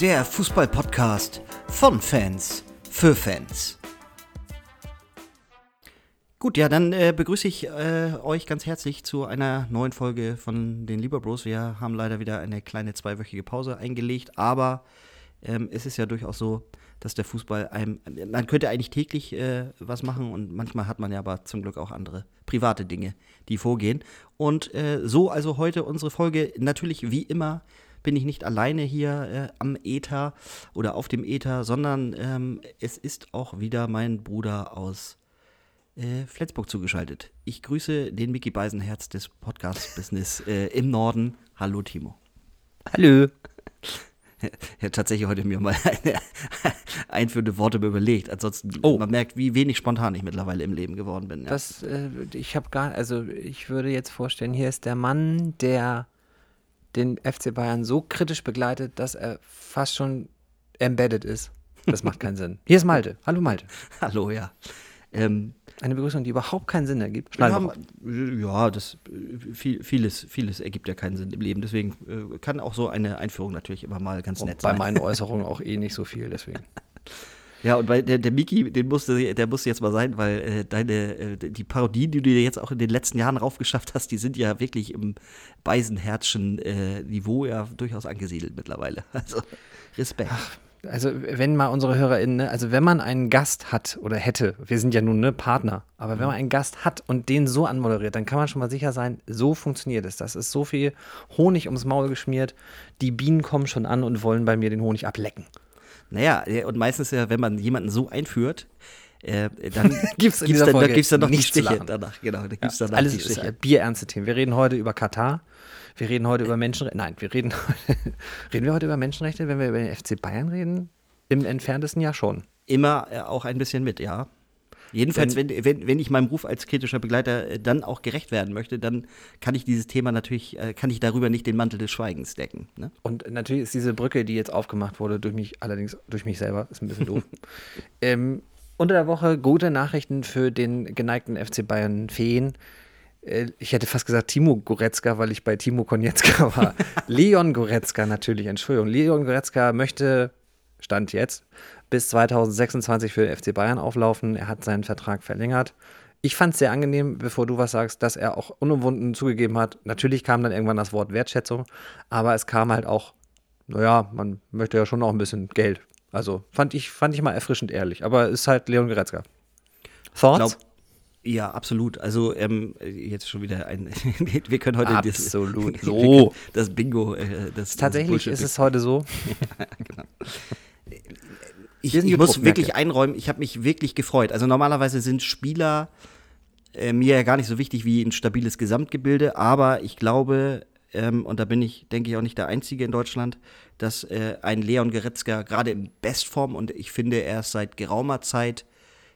der Fußball-Podcast von Fans für Fans. Gut, ja, dann äh, begrüße ich äh, euch ganz herzlich zu einer neuen Folge von den Lieber Bros. Wir haben leider wieder eine kleine zweiwöchige Pause eingelegt, aber ähm, es ist ja durchaus so, dass der Fußball einem, man könnte eigentlich täglich äh, was machen und manchmal hat man ja aber zum Glück auch andere private Dinge, die vorgehen. Und äh, so also heute unsere Folge, natürlich wie immer bin ich nicht alleine hier äh, am Äther oder auf dem Äther, sondern ähm, es ist auch wieder mein Bruder aus äh, Flensburg zugeschaltet. Ich grüße den Mickey Beisenherz des Podcast-Business äh, im Norden. Hallo Timo. Hallo. Er hat tatsächlich heute mir mal eine einführende Worte überlegt. Ansonsten, oh. man merkt, wie wenig spontan ich mittlerweile im Leben geworden bin. Ja. Das, äh, ich habe gar, also ich würde jetzt vorstellen, hier ist der Mann, der den FC Bayern so kritisch begleitet, dass er fast schon embedded ist. Das macht keinen Sinn. Hier ist Malte. Hallo Malte. Hallo, ja. Ähm, eine Begrüßung, die überhaupt keinen Sinn ergibt. Haben, ja, das viel, vieles, vieles ergibt ja keinen Sinn im Leben. Deswegen äh, kann auch so eine Einführung natürlich immer mal ganz nett und sein. Bei meinen Äußerungen auch eh nicht so viel, deswegen. Ja, und weil der, der Miki, den musste, der musste jetzt mal sein, weil äh, deine, äh, die Parodien, die du dir jetzt auch in den letzten Jahren raufgeschafft hast, die sind ja wirklich im Beisenherzchen äh, Niveau ja durchaus angesiedelt mittlerweile. Also Respekt. Ach, also wenn mal unsere HörerInnen, ne, also wenn man einen Gast hat oder hätte, wir sind ja nun ne Partner, aber wenn man einen Gast hat und den so anmoderiert, dann kann man schon mal sicher sein, so funktioniert es. Das ist so viel Honig ums Maul geschmiert, die Bienen kommen schon an und wollen bei mir den Honig ablecken. Naja, und meistens ja, wenn man jemanden so einführt, äh, dann gibt es dann, da gibt's dann noch die Stiche danach. Genau, da gibt's ja, danach alles die Stiche. Ist bierernste Themen. Wir reden heute über Katar. Wir reden heute über Menschenrechte. Nein, wir reden, reden wir heute über Menschenrechte, wenn wir über den FC Bayern reden? Im entferntesten Jahr schon. Immer äh, auch ein bisschen mit, ja. Jedenfalls, wenn, wenn, wenn ich meinem Ruf als kritischer Begleiter äh, dann auch gerecht werden möchte, dann kann ich dieses Thema natürlich, äh, kann ich darüber nicht den Mantel des Schweigens decken. Ne? Und natürlich ist diese Brücke, die jetzt aufgemacht wurde, durch mich, allerdings durch mich selber, ist ein bisschen doof. ähm, unter der Woche gute Nachrichten für den geneigten FC Bayern Feen. Äh, ich hätte fast gesagt Timo Goretzka, weil ich bei Timo Konietzka war. Leon Goretzka natürlich, Entschuldigung. Leon Goretzka möchte, Stand jetzt, bis 2026 für den FC Bayern auflaufen. Er hat seinen Vertrag verlängert. Ich fand es sehr angenehm, bevor du was sagst, dass er auch unumwunden zugegeben hat. Natürlich kam dann irgendwann das Wort Wertschätzung, aber es kam halt auch, naja, man möchte ja schon auch ein bisschen Geld. Also fand ich, fand ich mal erfrischend ehrlich. Aber ist halt Leon Goretzka. Thoughts? Glaub, ja, absolut. Also ähm, jetzt schon wieder ein. wir können heute absolut das, so das Bingo. Äh, das, Tatsächlich das ist es heute so. genau. Ich, ich muss wirklich einräumen. Ich habe mich wirklich gefreut. Also normalerweise sind Spieler äh, mir ja gar nicht so wichtig wie ein stabiles Gesamtgebilde, aber ich glaube ähm, und da bin ich, denke ich, auch nicht der Einzige in Deutschland, dass äh, ein Leon Goretzka gerade in Bestform und ich finde, er ist seit geraumer Zeit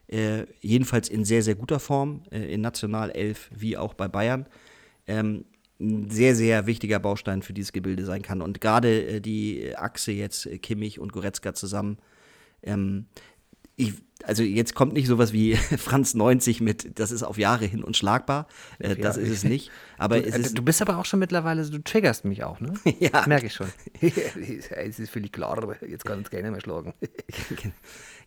äh, jedenfalls in sehr, sehr guter Form, äh, in Nationalelf wie auch bei Bayern, ähm, ein sehr, sehr wichtiger Baustein für dieses Gebilde sein kann. Und gerade äh, die Achse jetzt äh, Kimmich und Goretzka zusammen, ähm, ich, also jetzt kommt nicht sowas wie Franz 90 mit, das ist auf Jahre hin unschlagbar. Äh, das ja, ist es nicht. Aber du, es ist du bist aber auch schon mittlerweile, du triggerst mich auch, ne? ja. Merke ich schon. es ist völlig klar, aber jetzt kann es keiner mehr schlagen.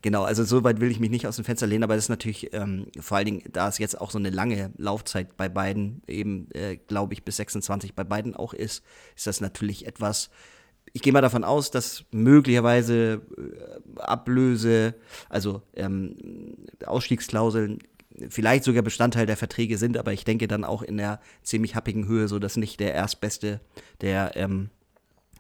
genau, also so weit will ich mich nicht aus dem Fenster lehnen, aber es ist natürlich, ähm, vor allen Dingen, da es jetzt auch so eine lange Laufzeit bei beiden, eben, äh, glaube ich, bis 26 bei beiden auch ist, ist das natürlich etwas, ich gehe mal davon aus, dass möglicherweise äh, Ablöse, also ähm, Ausstiegsklauseln vielleicht sogar Bestandteil der Verträge sind, aber ich denke dann auch in der ziemlich happigen Höhe, so dass nicht der Erstbeste, der ähm,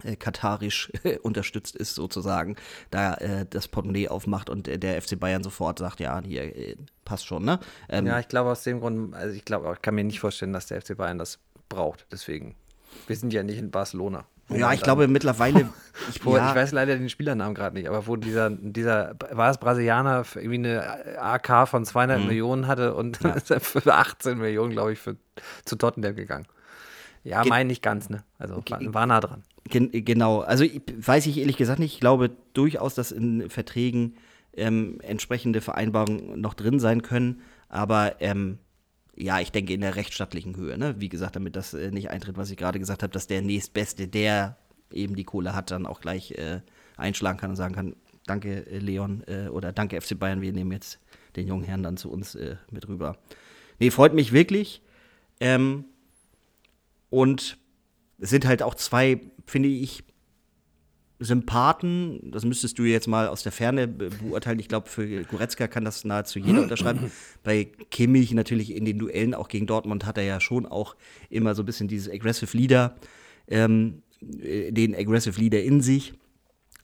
äh, katarisch unterstützt ist sozusagen, da äh, das Portemonnaie aufmacht und äh, der FC Bayern sofort sagt, ja, hier äh, passt schon, ne? Ähm, ja, ich glaube aus dem Grund, also ich glaube, ich kann mir nicht vorstellen, dass der FC Bayern das braucht, deswegen. Wir sind ja nicht in Barcelona. Ja, ich glaube mittlerweile. Ich, ja. ich, weiß leider den Spielernamen gerade nicht, aber wo dieser, dieser, war es Brasilianer, irgendwie eine AK von 200 mhm. Millionen hatte und ja. für 18 Millionen, glaube ich, für, zu Tottenham gegangen. Ja, Ge mein nicht ganz, ne? Also war, war nah dran. Gen genau, also ich, weiß ich ehrlich gesagt nicht. Ich glaube durchaus, dass in Verträgen ähm, entsprechende Vereinbarungen noch drin sein können, aber ähm, ja, ich denke in der rechtsstattlichen Höhe. Ne? Wie gesagt, damit das äh, nicht eintritt, was ich gerade gesagt habe, dass der nächstbeste, der eben die Kohle hat, dann auch gleich äh, einschlagen kann und sagen kann, danke äh, Leon äh, oder danke FC Bayern, wir nehmen jetzt den jungen Herrn dann zu uns äh, mit rüber. Nee, freut mich wirklich. Ähm, und es sind halt auch zwei, finde ich, Sympathen, das müsstest du jetzt mal aus der Ferne beurteilen. Ich glaube, für Goretzka kann das nahezu jeder unterschreiben. Bei Kimmich natürlich in den Duellen, auch gegen Dortmund, hat er ja schon auch immer so ein bisschen dieses Aggressive Leader, ähm, äh, den Aggressive Leader in sich.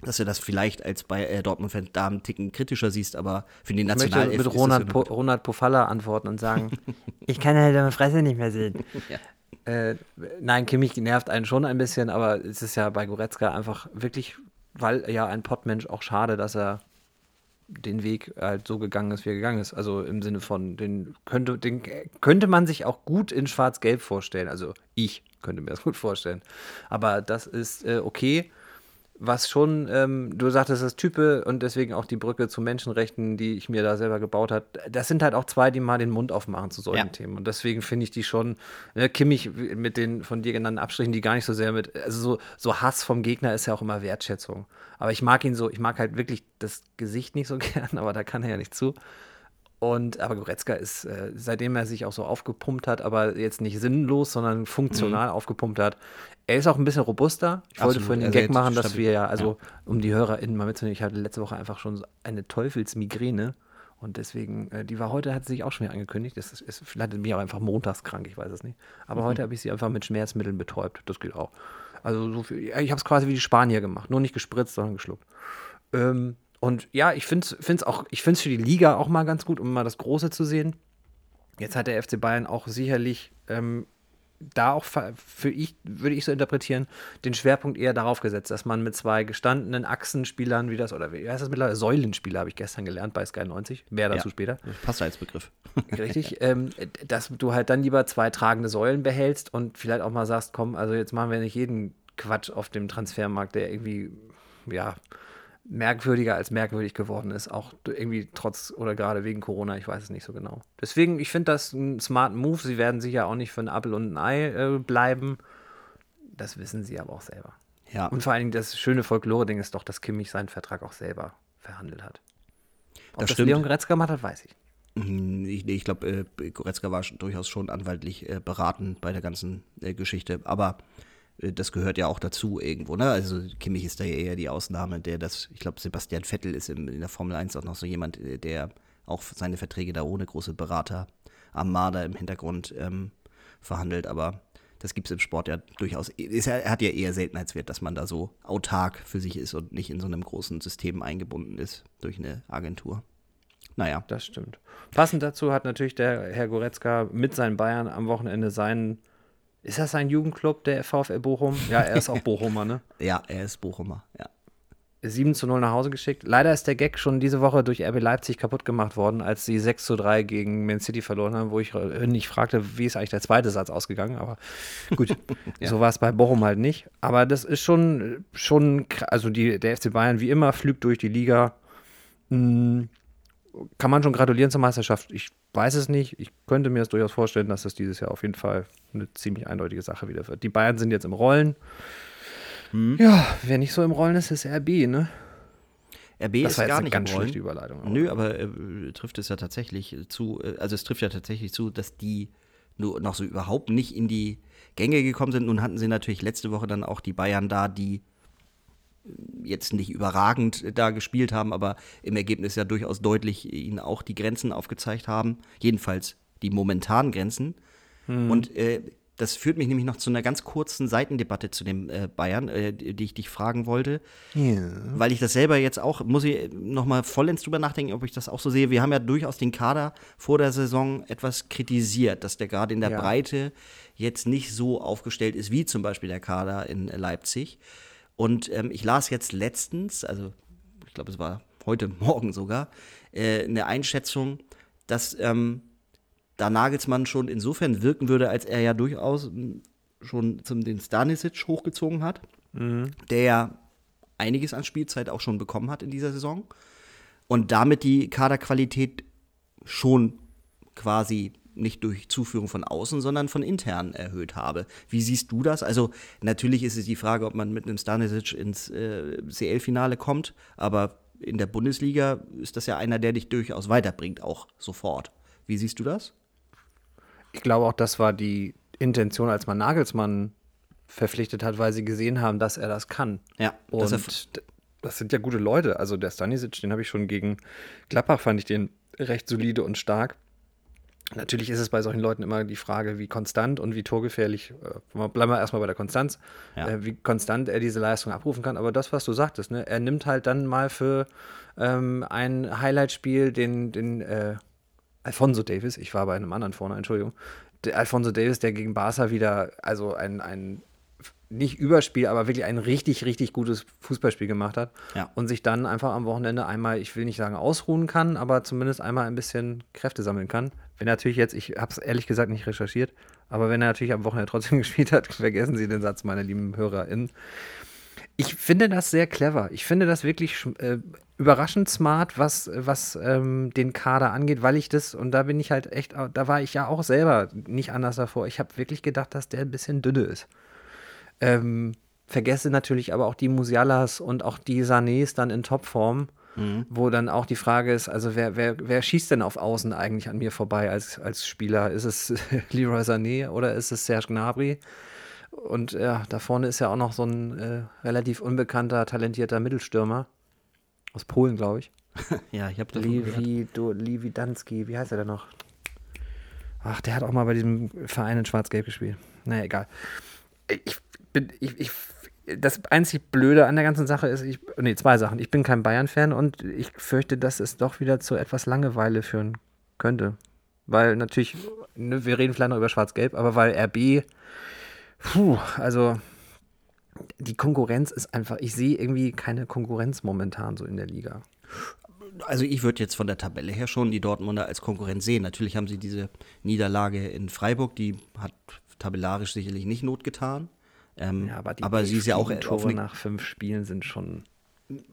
Dass du das vielleicht als bei äh, Dortmund-Fan da einen Ticken kritischer siehst, aber für den Nationalelf Ich möchte mit Ronald, po Ronald Pofalla antworten und sagen, ich kann halt deine Fresse nicht mehr sehen. ja. Äh, nein, Kimmich nervt einen schon ein bisschen, aber es ist ja bei Goretzka einfach wirklich, weil ja ein Pottmensch auch schade, dass er den Weg halt so gegangen ist, wie er gegangen ist. Also im Sinne von, den könnte, den könnte man sich auch gut in Schwarz-Gelb vorstellen. Also ich könnte mir das gut vorstellen. Aber das ist äh, okay was schon, ähm, du sagtest das Type und deswegen auch die Brücke zu Menschenrechten, die ich mir da selber gebaut habe, das sind halt auch zwei, die mal den Mund aufmachen zu solchen ja. Themen. Und deswegen finde ich die schon, ne, Kimmich mit den von dir genannten Abstrichen, die gar nicht so sehr mit, also so, so Hass vom Gegner ist ja auch immer Wertschätzung. Aber ich mag ihn so, ich mag halt wirklich das Gesicht nicht so gern, aber da kann er ja nicht zu. Und aber Goretzka ist, äh, seitdem er sich auch so aufgepumpt hat, aber jetzt nicht sinnlos, sondern funktional mhm. aufgepumpt hat, er ist auch ein bisschen robuster. Ich Absolut. wollte vorhin den Gag machen, dass wir ja, also ja. um die HörerInnen mal mitzunehmen, ich hatte letzte Woche einfach schon eine Teufelsmigräne. Und deswegen, äh, die war heute, hat sie sich auch schon wieder angekündigt. Das ist, ist vielleicht bin ich auch einfach montags krank, ich weiß es nicht. Aber mhm. heute habe ich sie einfach mit Schmerzmitteln betäubt. Das geht auch. Also so viel, ich habe es quasi wie die Spanier gemacht. Nur nicht gespritzt, sondern geschluckt. Ähm, und ja, ich finde es auch, ich finde es für die Liga auch mal ganz gut, um mal das Große zu sehen. Jetzt hat der FC Bayern auch sicherlich ähm, da auch für ich, würde ich so interpretieren, den Schwerpunkt eher darauf gesetzt, dass man mit zwei gestandenen Achsenspielern, wie das, oder wie heißt das mittlerweile? Säulenspieler habe ich gestern gelernt bei Sky 90, mehr dazu ja, später. Passt als Begriff. Richtig, ähm, dass du halt dann lieber zwei tragende Säulen behältst und vielleicht auch mal sagst, komm, also jetzt machen wir nicht jeden Quatsch auf dem Transfermarkt, der irgendwie, ja, merkwürdiger als merkwürdig geworden ist, auch irgendwie trotz oder gerade wegen Corona, ich weiß es nicht so genau. Deswegen, ich finde das ein smart Move. Sie werden sicher auch nicht für ein Apfel und ein Ei äh, bleiben. Das wissen sie aber auch selber. Ja. Und vor allen Dingen das schöne Folklore-Ding ist doch, dass Kimmich seinen Vertrag auch selber verhandelt hat. Ob das, das Leon Goretzka gemacht hat, weiß ich. Hm, ich, ich glaube, äh, Goretzka war durchaus schon anwaltlich äh, beraten bei der ganzen äh, Geschichte. Aber das gehört ja auch dazu irgendwo, ne? Also Kimmich ist da ja eher die Ausnahme, der das, ich glaube, Sebastian Vettel ist in, in der Formel 1 auch noch so jemand, äh, der auch seine Verträge da ohne große Berater am Marder im Hintergrund ähm, verhandelt, aber das gibt es im Sport ja durchaus. Ist, er hat ja eher Seltenheitswert, dass man da so autark für sich ist und nicht in so einem großen System eingebunden ist durch eine Agentur. Naja. Das stimmt. Passend dazu hat natürlich der Herr Goretzka mit seinen Bayern am Wochenende seinen ist das ein Jugendclub, der VfL Bochum? Ja, er ist auch Bochumer, ne? ja, er ist Bochumer, ja. 7 zu 0 nach Hause geschickt. Leider ist der Gag schon diese Woche durch RB Leipzig kaputt gemacht worden, als sie 6 zu 3 gegen Man City verloren haben, wo ich nicht fragte, wie ist eigentlich der zweite Satz ausgegangen. Aber gut, ja. so war es bei Bochum halt nicht. Aber das ist schon, schon also die, der FC Bayern wie immer flügt durch die Liga. Hm, kann man schon gratulieren zur Meisterschaft? Ich weiß es nicht. Ich könnte mir es durchaus vorstellen, dass das dieses Jahr auf jeden Fall eine ziemlich eindeutige Sache wieder wird. Die Bayern sind jetzt im Rollen. Hm. Ja, wer nicht so im Rollen ist, ist RB, ne? RB das ist war gar nicht ganz schlechte Überleitung. Aber. Nö, aber äh, trifft es ja tatsächlich zu, äh, also es trifft ja tatsächlich zu, dass die nur noch so überhaupt nicht in die Gänge gekommen sind. Nun hatten sie natürlich letzte Woche dann auch die Bayern da, die jetzt nicht überragend da gespielt haben, aber im Ergebnis ja durchaus deutlich ihnen auch die Grenzen aufgezeigt haben. Jedenfalls die momentanen Grenzen. Hm. Und äh, das führt mich nämlich noch zu einer ganz kurzen Seitendebatte zu dem äh, Bayern, äh, die ich dich fragen wollte. Yeah. Weil ich das selber jetzt auch, muss ich noch mal vollends drüber nachdenken, ob ich das auch so sehe. Wir haben ja durchaus den Kader vor der Saison etwas kritisiert, dass der gerade in der ja. Breite jetzt nicht so aufgestellt ist wie zum Beispiel der Kader in Leipzig. Und ähm, ich las jetzt letztens, also ich glaube, es war heute Morgen sogar, äh, eine Einschätzung, dass ähm, da Nagelsmann schon insofern wirken würde, als er ja durchaus hm, schon zum den Stanisic hochgezogen hat, mhm. der ja einiges an Spielzeit auch schon bekommen hat in dieser Saison und damit die Kaderqualität schon quasi nicht durch Zuführung von außen, sondern von intern erhöht habe. Wie siehst du das? Also natürlich ist es die Frage, ob man mit einem Stanisic ins äh, CL-Finale kommt, aber in der Bundesliga ist das ja einer, der dich durchaus weiterbringt, auch sofort. Wie siehst du das? Ich glaube auch, das war die Intention, als man Nagelsmann verpflichtet hat, weil sie gesehen haben, dass er das kann. Ja, und das sind ja gute Leute. Also der Stanisic, den habe ich schon gegen Gladbach, fand ich den recht solide und stark. Natürlich ist es bei solchen Leuten immer die Frage, wie konstant und wie torgefährlich, äh, bleiben wir erstmal bei der Konstanz, ja. äh, wie konstant er diese Leistung abrufen kann. Aber das, was du sagtest, ne, er nimmt halt dann mal für ähm, ein Highlight-Spiel den, den äh, Alfonso Davis, ich war bei einem anderen vorne, Entschuldigung, der Alfonso Davis, der gegen Barca wieder, also ein, ein nicht Überspiel, aber wirklich ein richtig, richtig gutes Fußballspiel gemacht hat. Ja. Und sich dann einfach am Wochenende einmal, ich will nicht sagen ausruhen kann, aber zumindest einmal ein bisschen Kräfte sammeln kann. Wenn er natürlich jetzt, ich habe es ehrlich gesagt nicht recherchiert, aber wenn er natürlich am Wochenende trotzdem gespielt hat, vergessen Sie den Satz, meine lieben HörerInnen. Ich finde das sehr clever. Ich finde das wirklich äh, überraschend smart, was, was ähm, den Kader angeht, weil ich das, und da bin ich halt echt, da war ich ja auch selber nicht anders davor. Ich habe wirklich gedacht, dass der ein bisschen dünne ist. Ähm, vergesse natürlich aber auch die Musialas und auch die Sanés dann in Topform, mhm. wo dann auch die Frage ist, also wer, wer, wer schießt denn auf Außen eigentlich an mir vorbei als, als Spieler? Ist es Leroy Sané oder ist es Serge Gnabry? Und ja, da vorne ist ja auch noch so ein äh, relativ unbekannter, talentierter Mittelstürmer. Aus Polen, glaube ich. ja, ich habe Levi, do, Levi Dansky, wie heißt er denn noch? Ach, der hat auch mal bei diesem Verein in Schwarz-Gelb gespielt. Naja, egal. Ich bin, ich, ich, das einzig Blöde an der ganzen Sache ist, ich, nee, zwei Sachen. Ich bin kein Bayern-Fan und ich fürchte, dass es doch wieder zu etwas Langeweile führen könnte. Weil natürlich, ne, wir reden vielleicht noch über Schwarz-Gelb, aber weil RB, puh, also die Konkurrenz ist einfach, ich sehe irgendwie keine Konkurrenz momentan so in der Liga. Also ich würde jetzt von der Tabelle her schon die Dortmunder als Konkurrenz sehen. Natürlich haben sie diese Niederlage in Freiburg, die hat tabellarisch sicherlich nicht Not getan. Ähm, ja, aber, aber sie ist ja auch Tore nach fünf Spielen sind schon.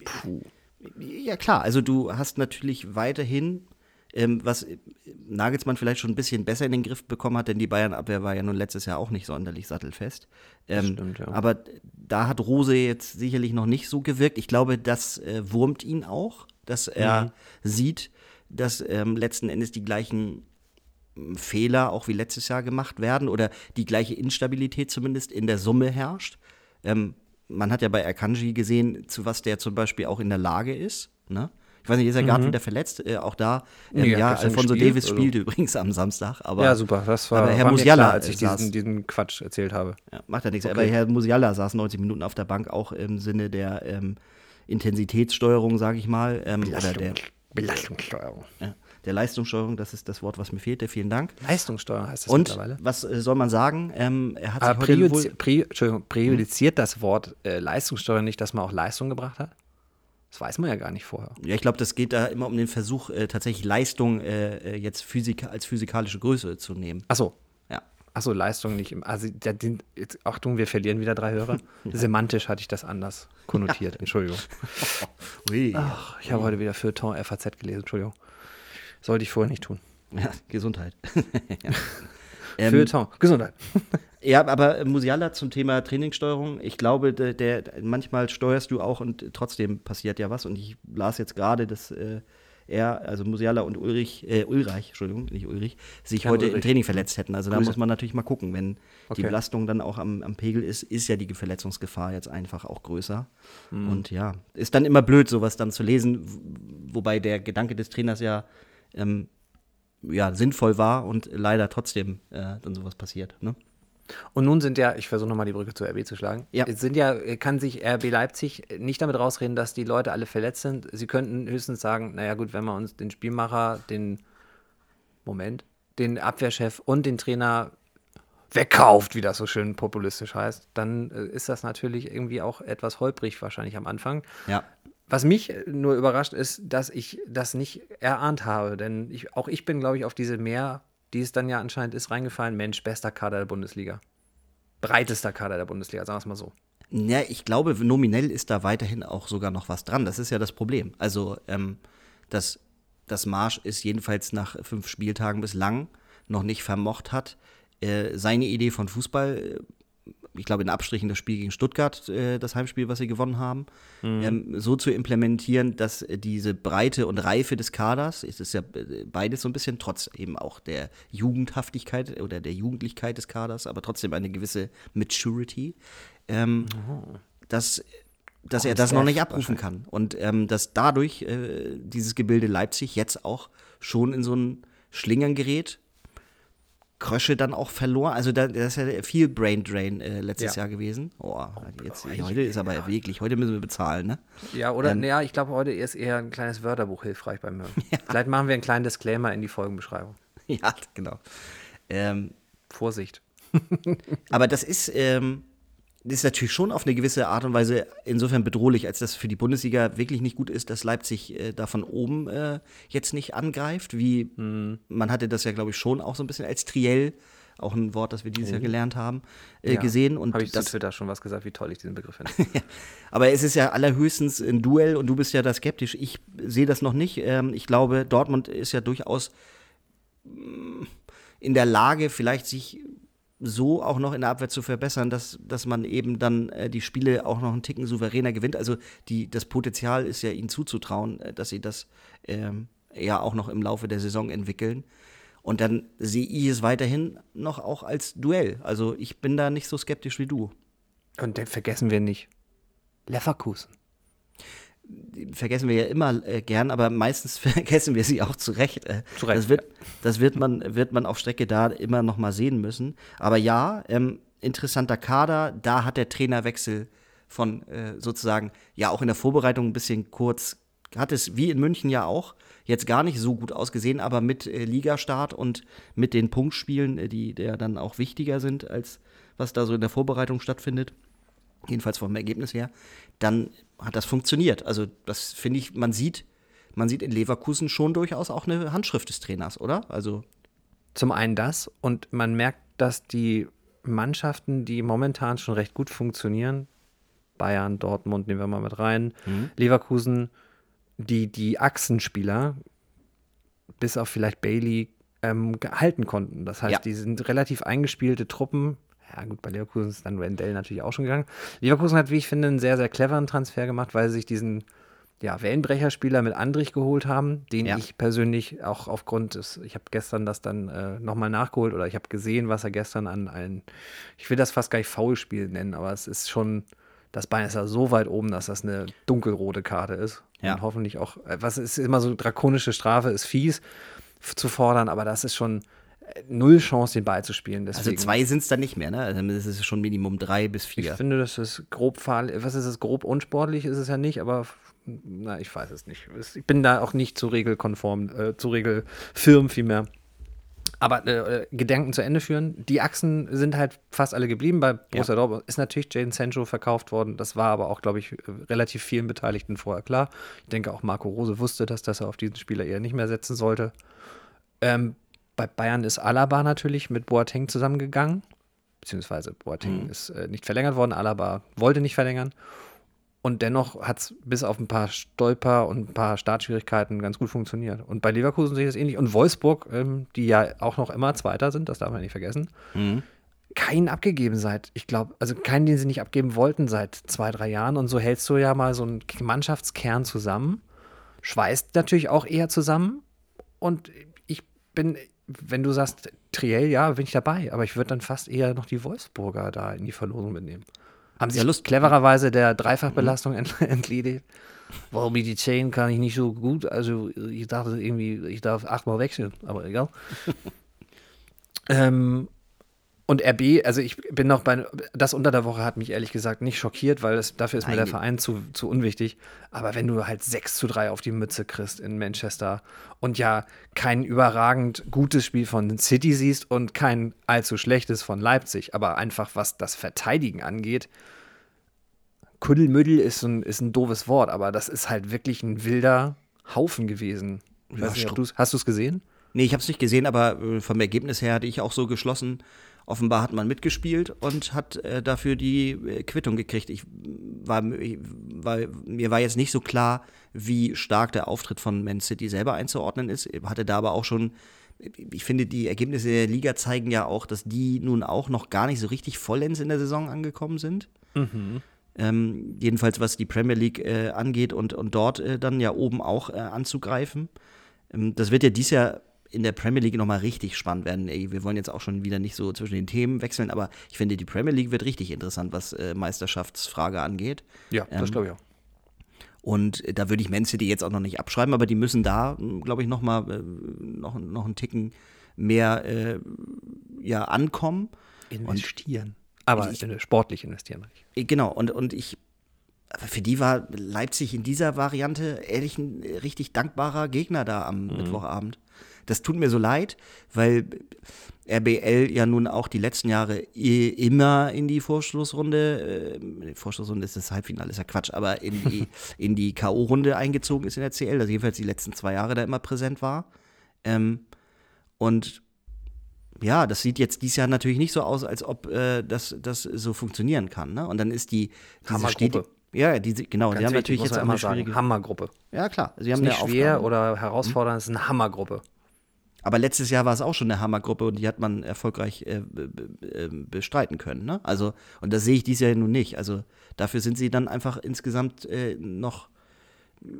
Puh. Ja klar, also du hast natürlich weiterhin, was Nagelsmann vielleicht schon ein bisschen besser in den Griff bekommen hat, denn die Bayern-Abwehr war ja nun letztes Jahr auch nicht sonderlich sattelfest. Ähm, stimmt, ja. Aber da hat Rose jetzt sicherlich noch nicht so gewirkt. Ich glaube, das äh, wurmt ihn auch, dass er mhm. sieht, dass ähm, letzten Endes die gleichen Fehler auch wie letztes Jahr gemacht werden oder die gleiche Instabilität zumindest in der Summe herrscht. Ähm, man hat ja bei Akanji gesehen, zu was der zum Beispiel auch in der Lage ist. Ne? Ich weiß nicht, ist er gerade mhm. wieder verletzt? Äh, auch da, ähm, nee, ja, Alfonso gespielt, Davis spielt also. übrigens am Samstag. Aber, ja, super, das war, aber Herr war Musiala, klar, als ich diesen, diesen, Quatsch erzählt habe. Ja, macht ja nichts, okay. aber Herr Musiala saß 90 Minuten auf der Bank, auch im Sinne der ähm, Intensitätssteuerung, sage ich mal. Ähm, Belastung, oder der Belastungssteuerung. Ja der Leistungssteuerung, das ist das Wort, was mir fehlte. Vielen Dank. Leistungssteuerung heißt das Und mittlerweile. Was äh, soll man sagen? Ähm, er hat Aber präjudizi prä präjudiziert das Wort äh, Leistungssteuerung nicht, dass man auch Leistung gebracht hat? Das weiß man ja gar nicht vorher. Ja, ich glaube, das geht da immer um den Versuch, äh, tatsächlich Leistung äh, äh, jetzt Physik als physikalische Größe zu nehmen. Ach so. Ja. Achso, Leistung nicht im. Also, der, den, jetzt, Achtung, wir verlieren wieder drei Hörer. ja. Semantisch hatte ich das anders konnotiert. Entschuldigung. Ui. Ach, ich habe heute wieder für Ton FAZ gelesen. Entschuldigung. Sollte ich vorher nicht tun. Ja, Gesundheit. ja. ähm, Gesundheit. Ja, aber Musiala zum Thema Trainingssteuerung, ich glaube, der, der, manchmal steuerst du auch und trotzdem passiert ja was. Und ich las jetzt gerade, dass äh, er, also Musiala und Ulrich, äh, Ulreich, Entschuldigung, nicht Ulrich, sich Jan heute Ulrich. im Training verletzt hätten. Also da muss man natürlich mal gucken, wenn okay. die Belastung dann auch am, am, Pegel ist, ist ja die Verletzungsgefahr jetzt einfach auch größer. Mhm. Und ja, ist dann immer blöd, sowas dann zu lesen, wobei der Gedanke des Trainers ja ähm, ja, sinnvoll war und leider trotzdem äh, dann sowas passiert. Ne? Und nun sind ja, ich versuche nochmal die Brücke zur RB zu schlagen. Ja. Sind ja, kann sich RB Leipzig nicht damit rausreden, dass die Leute alle verletzt sind. Sie könnten höchstens sagen, naja gut, wenn man uns den Spielmacher, den Moment, den Abwehrchef und den Trainer wegkauft, wie das so schön populistisch heißt, dann äh, ist das natürlich irgendwie auch etwas holprig wahrscheinlich am Anfang. Ja. Was mich nur überrascht ist, dass ich das nicht erahnt habe, denn ich, auch ich bin, glaube ich, auf diese Mehr, die es dann ja anscheinend ist, reingefallen. Mensch, bester Kader der Bundesliga. Breitester Kader der Bundesliga, sagen wir es mal so. Ja, ich glaube, nominell ist da weiterhin auch sogar noch was dran. Das ist ja das Problem. Also, ähm, das, das Marsch ist jedenfalls nach fünf Spieltagen bislang noch nicht vermocht hat, äh, seine Idee von Fußball, äh, ich glaube in Abstrichen das Spiel gegen Stuttgart, äh, das Heimspiel, was sie gewonnen haben, mhm. ähm, so zu implementieren, dass diese Breite und Reife des Kaders, es ist ja äh, beides so ein bisschen, trotz eben auch der Jugendhaftigkeit oder der Jugendlichkeit des Kaders, aber trotzdem eine gewisse Maturity, ähm, oh. dass dass er das noch nicht abrufen kann. Und ähm, dass dadurch äh, dieses Gebilde Leipzig jetzt auch schon in so ein Schlingern gerät. Krösche dann auch verloren. Also da, das ist ja viel Brain Drain äh, letztes ja. Jahr gewesen. Oh, jetzt, oh, heute ist aber ja. wirklich, heute müssen wir bezahlen, ne? Ja, oder, ähm, ja, ich glaube, heute ist eher ein kleines Wörterbuch hilfreich beim Hören. Ja. Vielleicht machen wir einen kleinen Disclaimer in die Folgenbeschreibung. Ja, genau. Ähm, Vorsicht. aber das ist, ähm, ist natürlich schon auf eine gewisse Art und Weise insofern bedrohlich, als das für die Bundesliga wirklich nicht gut ist, dass Leipzig äh, da von oben äh, jetzt nicht angreift. Wie mhm. man hatte das ja, glaube ich, schon auch so ein bisschen als Triell, auch ein Wort, das wir dieses mhm. Jahr gelernt haben, äh, ja. gesehen. Habe ich das, zu Twitter schon was gesagt, wie toll ich diesen Begriff finde. Aber es ist ja allerhöchstens ein Duell und du bist ja da skeptisch. Ich sehe das noch nicht. Ähm, ich glaube, Dortmund ist ja durchaus mm, in der Lage, vielleicht sich so auch noch in der Abwehr zu verbessern, dass, dass man eben dann äh, die Spiele auch noch einen Ticken souveräner gewinnt. Also die, das Potenzial ist ja ihnen zuzutrauen, äh, dass sie das ähm, ja auch noch im Laufe der Saison entwickeln. Und dann sehe ich es weiterhin noch auch als Duell. Also ich bin da nicht so skeptisch wie du. Und den vergessen wir nicht. Leverkusen vergessen wir ja immer äh, gern, aber meistens vergessen wir sie auch zu Recht. Äh, zu Recht das wird, das wird, man, wird man auf Strecke da immer noch mal sehen müssen. Aber ja, ähm, interessanter Kader, da hat der Trainerwechsel von äh, sozusagen, ja auch in der Vorbereitung ein bisschen kurz, hat es wie in München ja auch, jetzt gar nicht so gut ausgesehen, aber mit äh, Ligastart und mit den Punktspielen, äh, die der dann auch wichtiger sind, als was da so in der Vorbereitung stattfindet, jedenfalls vom Ergebnis her, dann hat das funktioniert. Also das finde ich, man sieht, man sieht in Leverkusen schon durchaus auch eine Handschrift des Trainers, oder? Also zum einen das und man merkt, dass die Mannschaften, die momentan schon recht gut funktionieren, Bayern, Dortmund nehmen wir mal mit rein, mhm. Leverkusen, die die Achsenspieler bis auf vielleicht Bailey ähm, gehalten konnten. Das heißt, ja. die sind relativ eingespielte Truppen, ja, gut, bei Leverkusen ist dann Wendell natürlich auch schon gegangen. Leverkusen hat, wie ich finde, einen sehr, sehr cleveren Transfer gemacht, weil sie sich diesen ja, Wellenbrecherspieler mit Andrich geholt haben, den ja. ich persönlich auch aufgrund des, ich habe gestern das dann äh, nochmal nachgeholt oder ich habe gesehen, was er gestern an ein, ich will das fast gar nicht Foulspiel nennen, aber es ist schon, das Bein ist ja so weit oben, dass das eine dunkelrote Karte ist. Ja. Und hoffentlich auch, äh, was ist immer so drakonische Strafe, ist fies zu fordern, aber das ist schon, null Chance, den Ball zu spielen. Also Deswegen. Also zwei sind es dann nicht mehr, ne? Also das ist schon Minimum drei bis vier. Ich finde, das ist grob fahrlich. Was ist es? Grob unsportlich ist es ja nicht, aber na, ich weiß es nicht. Ich bin da auch nicht zu regelkonform, äh, zu regelfirm vielmehr. Aber äh, Gedanken zu Ende führen. Die Achsen sind halt fast alle geblieben. Bei Borussia ja. Dortmund ist natürlich Jaden Sancho verkauft worden. Das war aber auch, glaube ich, relativ vielen Beteiligten vorher klar. Ich denke auch Marco Rose wusste das, dass er auf diesen Spieler eher nicht mehr setzen sollte. Ähm, bei Bayern ist Alaba natürlich mit Boateng zusammengegangen, beziehungsweise Boateng mhm. ist äh, nicht verlängert worden, Alaba wollte nicht verlängern. Und dennoch hat es bis auf ein paar Stolper und ein paar Startschwierigkeiten ganz gut funktioniert. Und bei Leverkusen sehe ich das ähnlich. Und Wolfsburg, ähm, die ja auch noch immer Zweiter sind, das darf man nicht vergessen, mhm. keinen abgegeben seit, ich glaube, also keinen, den sie nicht abgeben wollten seit zwei, drei Jahren. Und so hältst du ja mal so einen Mannschaftskern zusammen, schweißt natürlich auch eher zusammen. Und ich bin wenn du sagst Triell, ja, bin ich dabei, aber ich würde dann fast eher noch die Wolfsburger da in die Verlosung mitnehmen. Haben sie ja Lust, clevererweise der Dreifachbelastung ent entledigt? Warum die Chain kann ich nicht so gut, also ich dachte irgendwie, ich darf achtmal wechseln, aber egal. ähm, und RB, also ich bin noch bei, das unter der Woche hat mich ehrlich gesagt nicht schockiert, weil das, dafür ist Nein. mir der Verein zu, zu unwichtig. Aber wenn du halt 6 zu 3 auf die Mütze kriegst in Manchester und ja kein überragend gutes Spiel von City siehst und kein allzu schlechtes von Leipzig, aber einfach was das Verteidigen angeht, Kuddelmüddel ist ein, ist ein doofes Wort, aber das ist halt wirklich ein wilder Haufen gewesen. Ja, nicht, hast du es gesehen? Nee, ich habe es nicht gesehen, aber äh, vom Ergebnis her hatte ich auch so geschlossen, Offenbar hat man mitgespielt und hat äh, dafür die äh, Quittung gekriegt. Ich war, ich war, mir war jetzt nicht so klar, wie stark der Auftritt von Man City selber einzuordnen ist. Hatte da aber auch schon ich finde, die Ergebnisse der Liga zeigen ja auch, dass die nun auch noch gar nicht so richtig vollends in der Saison angekommen sind. Mhm. Ähm, jedenfalls was die Premier League äh, angeht und, und dort äh, dann ja oben auch äh, anzugreifen. Ähm, das wird ja dies Jahr in der Premier League nochmal richtig spannend werden. Wir wollen jetzt auch schon wieder nicht so zwischen den Themen wechseln, aber ich finde, die Premier League wird richtig interessant, was äh, Meisterschaftsfrage angeht. Ja, das ähm, glaube ich auch. Und da würde ich Man City jetzt auch noch nicht abschreiben, aber die müssen da, glaube ich, noch mal äh, noch, noch einen Ticken mehr äh, ja, ankommen. Investieren. Und aber ich, sportlich investieren. Äh, genau, und, und ich für die war Leipzig in dieser Variante ehrlich ein richtig dankbarer Gegner da am mhm. Mittwochabend. Das tut mir so leid, weil RBL ja nun auch die letzten Jahre immer in die Vorschlussrunde, äh, Vorschlussrunde ist das Halbfinale, ist ja Quatsch, aber in die, in die K.O.-Runde eingezogen ist in der CL, also jedenfalls die letzten zwei Jahre da immer präsent war. Ähm, und ja, das sieht jetzt dieses Jahr natürlich nicht so aus, als ob äh, das, das so funktionieren kann. Ne? Und dann ist die Hammergruppe. Ja, diese, genau, Ganz die haben natürlich jetzt einmal schwierige Hammergruppe. Ja, klar. Sie haben ist nicht schwer oder herausfordernd, es ist eine Hammergruppe. Aber letztes Jahr war es auch schon eine Hammergruppe und die hat man erfolgreich äh, bestreiten können. Ne? Also, und das sehe ich dieses Jahr nun nicht. Also dafür sind sie dann einfach insgesamt äh, noch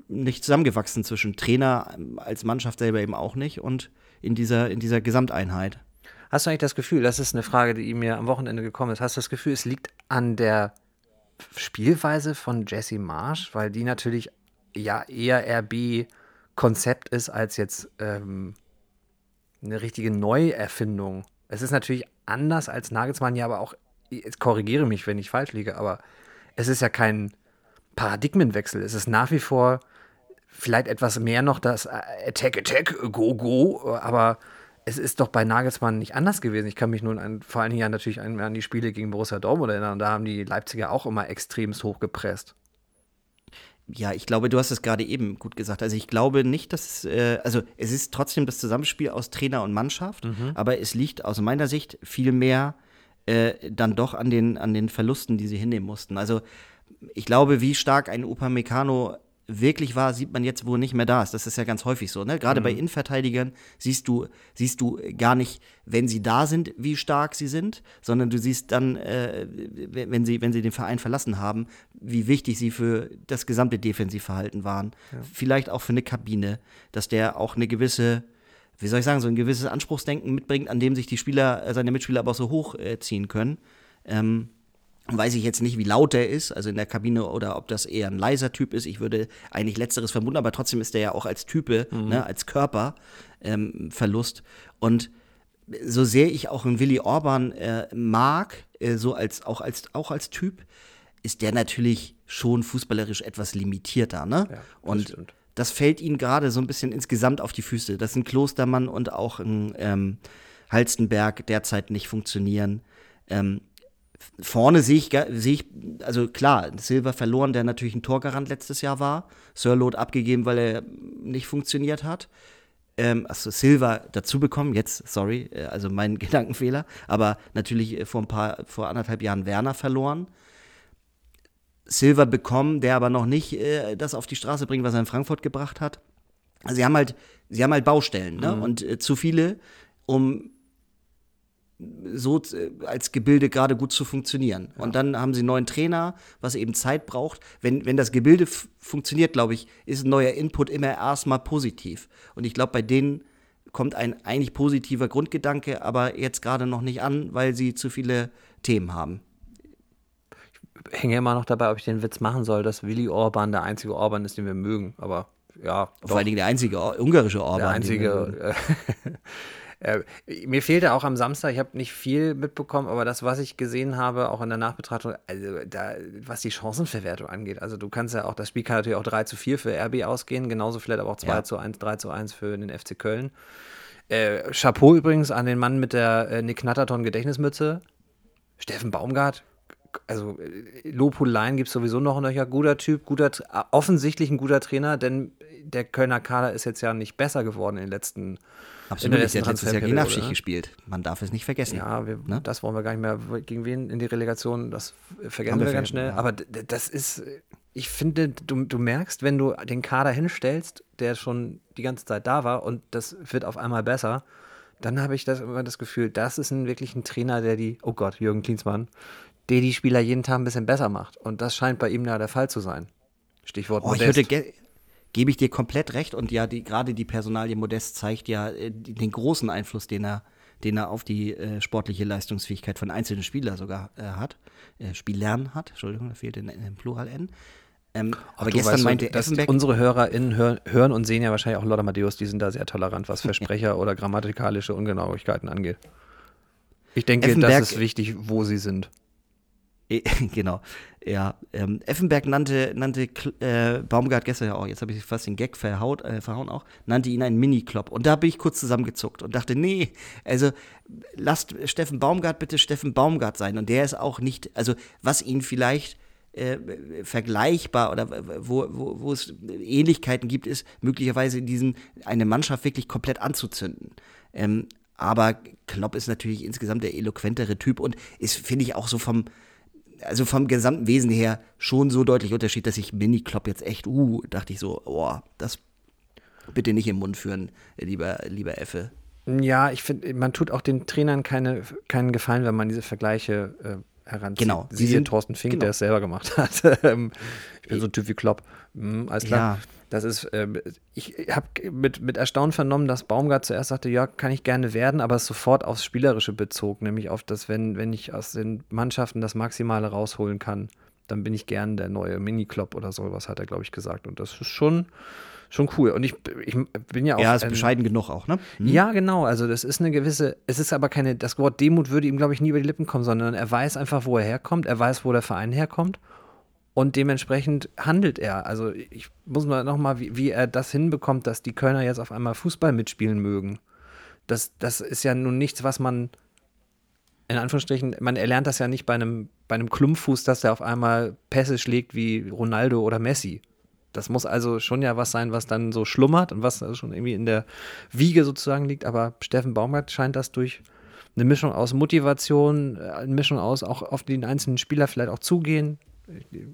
nicht zusammengewachsen zwischen Trainer als Mannschaft selber eben auch nicht und in dieser, in dieser Gesamteinheit. Hast du eigentlich das Gefühl, das ist eine Frage, die mir am Wochenende gekommen ist, hast du das Gefühl, es liegt an der Spielweise von Jesse Marsch, weil die natürlich ja eher RB-Konzept ist als jetzt ähm, eine richtige Neuerfindung. Es ist natürlich anders als Nagelsmann, ja, aber auch, jetzt korrigiere mich, wenn ich falsch liege, aber es ist ja kein Paradigmenwechsel. Es ist nach wie vor vielleicht etwas mehr noch das Attack, Attack, Go, Go, aber es ist doch bei Nagelsmann nicht anders gewesen. Ich kann mich nun an, vor allen Dingen natürlich an, an die Spiele gegen Borussia Dortmund erinnern. Da haben die Leipziger auch immer extremst hochgepresst. Ja, ich glaube, du hast es gerade eben gut gesagt. Also ich glaube nicht, dass, äh, also es ist trotzdem das Zusammenspiel aus Trainer und Mannschaft, mhm. aber es liegt aus meiner Sicht viel mehr äh, dann doch an den, an den Verlusten, die sie hinnehmen mussten. Also ich glaube, wie stark ein Upamecano wirklich war, sieht man jetzt, wo er nicht mehr da ist. Das ist ja ganz häufig so. Ne? Gerade mhm. bei Innenverteidigern siehst du, siehst du gar nicht, wenn sie da sind, wie stark sie sind, sondern du siehst dann, äh, wenn, sie, wenn sie den Verein verlassen haben, wie wichtig sie für das gesamte Defensivverhalten waren. Ja. Vielleicht auch für eine Kabine, dass der auch eine gewisse wie soll ich sagen, so ein gewisses Anspruchsdenken mitbringt, an dem sich die Spieler, äh, seine Mitspieler aber auch so hochziehen äh, können. Ähm, Weiß ich jetzt nicht, wie laut der ist, also in der Kabine oder ob das eher ein leiser Typ ist. Ich würde eigentlich Letzteres vermuten, aber trotzdem ist der ja auch als Type, mhm. ne, als Körper ähm, Verlust. Und so sehr ich auch einen Willy Orban äh, mag, äh, so als auch als auch als Typ, ist der natürlich schon fußballerisch etwas limitierter, ne? Ja, und stimmt. das fällt ihm gerade so ein bisschen insgesamt auf die Füße. Dass ein Klostermann und auch ein ähm, Halstenberg derzeit nicht funktionieren. Ähm, vorne sehe ich, sehe ich, also klar, Silver verloren, der natürlich ein Torgarant letztes Jahr war. Sirlot abgegeben, weil er nicht funktioniert hat. Ähm, also Silva dazu bekommen, jetzt, sorry, äh, also mein Gedankenfehler, aber natürlich äh, vor ein paar, vor anderthalb Jahren Werner verloren. Silva bekommen, der aber noch nicht äh, das auf die Straße bringt, was er in Frankfurt gebracht hat. Also sie haben halt, sie haben halt Baustellen, ne? Mhm. Und äh, zu viele, um so äh, als Gebilde gerade gut zu funktionieren. Ja. Und dann haben sie einen neuen Trainer, was eben Zeit braucht. Wenn, wenn das Gebilde funktioniert, glaube ich, ist ein neuer Input immer erstmal positiv. Und ich glaube, bei denen kommt ein eigentlich positiver Grundgedanke, aber jetzt gerade noch nicht an, weil sie zu viele Themen haben. Ich hänge immer noch dabei, ob ich den Witz machen soll, dass Willy Orban der einzige Orban ist, den wir mögen. Aber ja. Vor allen Dingen der einzige ungarische Orban. Der einzige. Äh, mir fehlte auch am Samstag, ich habe nicht viel mitbekommen, aber das, was ich gesehen habe, auch in der Nachbetrachtung, also da, was die Chancenverwertung angeht, also du kannst ja auch, das Spiel kann natürlich auch 3 zu 4 für RB ausgehen, genauso vielleicht aber auch 2 ja. zu 1, 3 zu 1 für den FC Köln. Äh, Chapeau übrigens an den Mann mit der äh, Nick Natterton Gedächtnismütze, Steffen Baumgart, also äh, Lobhudeleien gibt es sowieso noch ein Löcher. Guter Typ, guter, offensichtlich ein guter Trainer, denn der Kölner Kader ist jetzt ja nicht besser geworden in den letzten Absolut, er hat letztes Jahr gegen Nachschicht gespielt. Man darf es nicht vergessen. Ja, wir, ne? das wollen wir gar nicht mehr. Gegen wen in die Relegation? Das vergessen wir, wir ganz schnell. Ja. Aber das ist, ich finde, du, du merkst, wenn du den Kader hinstellst, der schon die ganze Zeit da war und das wird auf einmal besser, dann habe ich das immer das Gefühl, das ist ein, wirklich ein Trainer, der die, oh Gott, Jürgen Klinsmann, der die Spieler jeden Tag ein bisschen besser macht. Und das scheint bei ihm ja der Fall zu sein. Stichwort oh, Modest. Ich würde gebe ich dir komplett recht. Und ja, die, gerade die Personalie Modest zeigt ja äh, den großen Einfluss, den er, den er auf die äh, sportliche Leistungsfähigkeit von einzelnen Spielern sogar äh, hat. Äh, Spielern hat, Entschuldigung, da fehlt in, in Plural N. Ähm, aber gestern weißt, meinte Effenberg. Unsere HörerInnen hören, hören, und sehen ja wahrscheinlich auch Lothar Matthäus, die sind da sehr tolerant, was Versprecher oder grammatikalische Ungenauigkeiten angeht. Ich denke, Effenberg, das ist wichtig, wo sie sind. genau. Ja, ähm, Effenberg nannte, nannte äh, Baumgart gestern ja auch, jetzt habe ich fast den Gag verhaut, äh, verhauen auch, nannte ihn einen Mini-Klopp. Und da bin ich kurz zusammengezuckt und dachte, nee, also lasst Steffen Baumgart bitte Steffen Baumgart sein. Und der ist auch nicht, also was ihn vielleicht äh, vergleichbar oder wo, wo, wo es Ähnlichkeiten gibt, ist möglicherweise in diesen, eine Mannschaft wirklich komplett anzuzünden. Ähm, aber Klopp ist natürlich insgesamt der eloquentere Typ und ist, finde ich, auch so vom, also vom gesamten Wesen her schon so deutlich Unterschied, dass ich Mini-Klopp jetzt echt, uh, dachte ich so, oh, das bitte nicht im Mund führen, lieber, lieber Effe. Ja, ich finde, man tut auch den Trainern keine, keinen Gefallen, wenn man diese Vergleiche äh, heranzieht. Genau. Sie sind Thorsten Fink, genau. der es selber gemacht hat. Ich bin so ein Typ wie Klopp. Hm, alles klar. Ja. Das ist, äh, ich habe mit, mit Erstaunen vernommen, dass Baumgart zuerst sagte, ja, kann ich gerne werden, aber es sofort aufs Spielerische bezog, nämlich auf das, wenn, wenn ich aus den Mannschaften das Maximale rausholen kann, dann bin ich gern der neue Mini-Klopp oder sowas, hat er, glaube ich, gesagt. Und das ist schon, schon cool. Und ich, ich bin ja auch. Ja, ist bescheiden genug auch, ne? Mhm. Ja, genau. Also, das ist eine gewisse, es ist aber keine, das Wort Demut würde ihm, glaube ich, nie über die Lippen kommen, sondern er weiß einfach, wo er herkommt, er weiß, wo der Verein herkommt und dementsprechend handelt er. Also ich muss mal nochmal, wie, wie er das hinbekommt, dass die Kölner jetzt auf einmal Fußball mitspielen mögen. Das, das ist ja nun nichts, was man in Anführungsstrichen, man erlernt das ja nicht bei einem, bei einem Klumpfuß, dass der auf einmal Pässe schlägt wie Ronaldo oder Messi. Das muss also schon ja was sein, was dann so schlummert und was also schon irgendwie in der Wiege sozusagen liegt. Aber Steffen Baumgart scheint das durch eine Mischung aus Motivation, äh, eine Mischung aus auch auf den einzelnen Spieler vielleicht auch zugehen,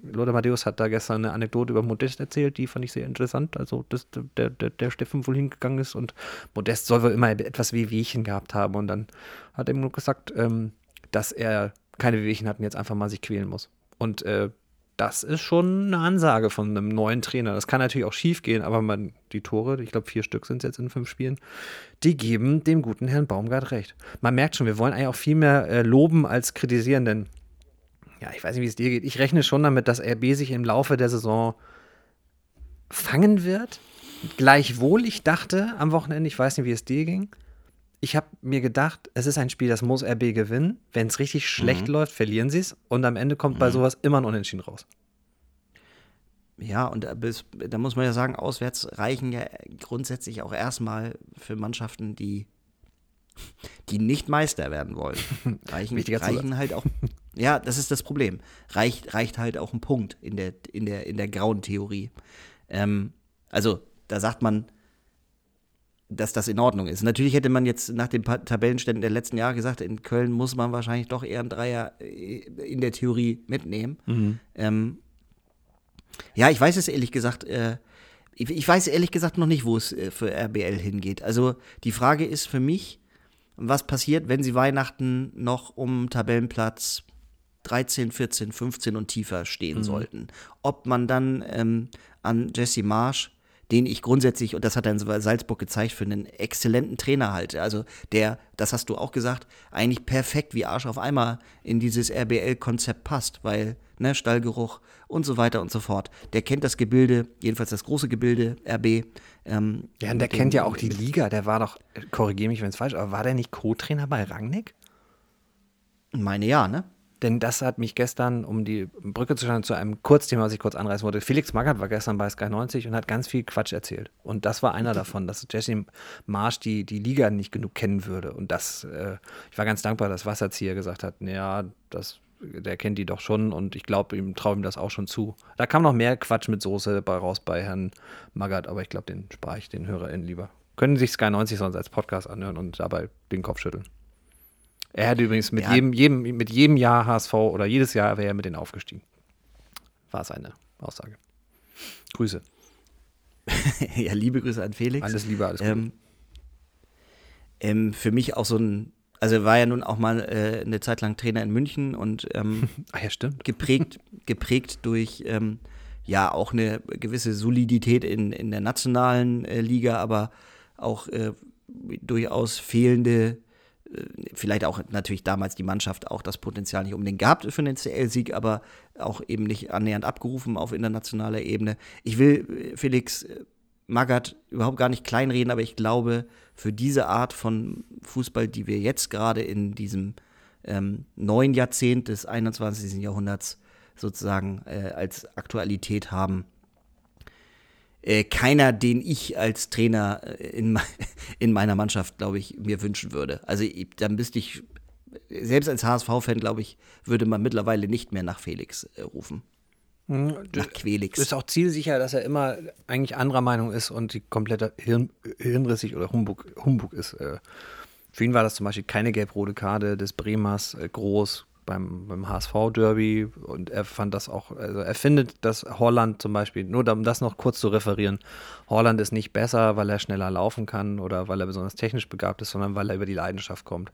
Lothar Matthäus hat da gestern eine Anekdote über Modest erzählt, die fand ich sehr interessant. Also, dass der, der, der Steffen wohl hingegangen ist und Modest soll wohl immer etwas Wehwehchen gehabt haben. Und dann hat er ihm nur gesagt, ähm, dass er keine Wehwehchen hat und jetzt einfach mal sich quälen muss. Und äh, das ist schon eine Ansage von einem neuen Trainer. Das kann natürlich auch schief gehen, aber man, die Tore, ich glaube vier Stück sind es jetzt in fünf Spielen, die geben dem guten Herrn Baumgart recht. Man merkt schon, wir wollen eigentlich auch viel mehr äh, loben als kritisieren, denn ja, ich weiß nicht, wie es dir geht. Ich rechne schon damit, dass RB sich im Laufe der Saison fangen wird. Gleichwohl, ich dachte am Wochenende, ich weiß nicht, wie es dir ging. Ich habe mir gedacht, es ist ein Spiel, das muss RB gewinnen. Wenn es richtig schlecht mhm. läuft, verlieren sie es. Und am Ende kommt mhm. bei sowas immer ein Unentschieden raus. Ja, und da muss man ja sagen, auswärts reichen ja grundsätzlich auch erstmal für Mannschaften, die die nicht Meister werden wollen, reichen, reichen halt auch. Ja, das ist das Problem. Reicht, reicht halt auch ein Punkt in der, in der, in der grauen Theorie. Ähm, also, da sagt man, dass das in Ordnung ist. Natürlich hätte man jetzt nach den Tabellenständen der letzten Jahre gesagt, in Köln muss man wahrscheinlich doch eher einen Dreier äh, in der Theorie mitnehmen. Mhm. Ähm, ja, ich weiß es ehrlich gesagt, äh, ich weiß ehrlich gesagt noch nicht, wo es äh, für RBL hingeht. Also die Frage ist für mich, was passiert, wenn sie Weihnachten noch um Tabellenplatz 13, 14, 15 und tiefer stehen mhm. sollten. Ob man dann ähm, an Jesse Marsch, den ich grundsätzlich, und das hat er in Salzburg gezeigt, für einen exzellenten Trainer halte. Also der, das hast du auch gesagt, eigentlich perfekt wie Arsch auf einmal in dieses RBL-Konzept passt, weil ne, Stallgeruch und so weiter und so fort. Der kennt das Gebilde, jedenfalls das große Gebilde, RB. Ähm, ja, und der kennt ja auch die Liga. Der war doch, korrigiere mich, wenn es falsch ist, aber war der nicht Co-Trainer bei Rangnick? Meine ja, ne? Denn das hat mich gestern, um die Brücke zu schauen, zu einem Kurzthema, was ich kurz anreißen wollte. Felix Magath war gestern bei Sky 90 und hat ganz viel Quatsch erzählt. Und das war einer davon, dass Jesse Marsch die, die Liga nicht genug kennen würde. Und das, äh, ich war ganz dankbar, dass Wasserzieher gesagt hat, ja, das der kennt die doch schon und ich glaube, ihm traue ihm das auch schon zu. Da kam noch mehr Quatsch mit Soße bei raus bei Herrn Magath, aber ich glaube, den spare ich den HörerInnen lieber. Können sich Sky 90 sonst als Podcast anhören und dabei den Kopf schütteln. Er hätte übrigens mit, ja. jedem, jedem, mit jedem Jahr HSV oder jedes Jahr wäre er mit denen aufgestiegen. War seine Aussage. Grüße. ja, liebe Grüße an Felix. Alles Liebe, alles Gute. Ähm, ähm, für mich auch so ein, also er war ja nun auch mal äh, eine Zeit lang Trainer in München und ähm, Ach ja, stimmt. geprägt, geprägt durch ähm, ja auch eine gewisse Solidität in, in der nationalen äh, Liga, aber auch äh, durchaus fehlende, vielleicht auch natürlich damals die Mannschaft auch das Potenzial nicht unbedingt gehabt für einen CL-Sieg, aber auch eben nicht annähernd abgerufen auf internationaler Ebene. Ich will äh, Felix äh, Magath überhaupt gar nicht kleinreden, aber ich glaube, für diese Art von Fußball, die wir jetzt gerade in diesem ähm, neuen Jahrzehnt des 21. Jahrhunderts sozusagen äh, als Aktualität haben, äh, keiner, den ich als Trainer äh, in, in meiner Mannschaft, glaube ich, mir wünschen würde. Also ich, dann müsste ich, selbst als HSV-Fan, glaube ich, würde man mittlerweile nicht mehr nach Felix äh, rufen. Mhm, nach Quelix. Ist auch zielsicher, dass er immer eigentlich anderer Meinung ist und die komplette Hirn, hirnrissig oder Humbug, Humbug ist. Äh. Für ihn war das zum Beispiel keine gelb-rote Karte des Bremers äh, groß beim, beim HSV-Derby und er fand das auch, also er findet, dass Holland zum Beispiel, nur um das noch kurz zu referieren, Holland ist nicht besser, weil er schneller laufen kann oder weil er besonders technisch begabt ist, sondern weil er über die Leidenschaft kommt.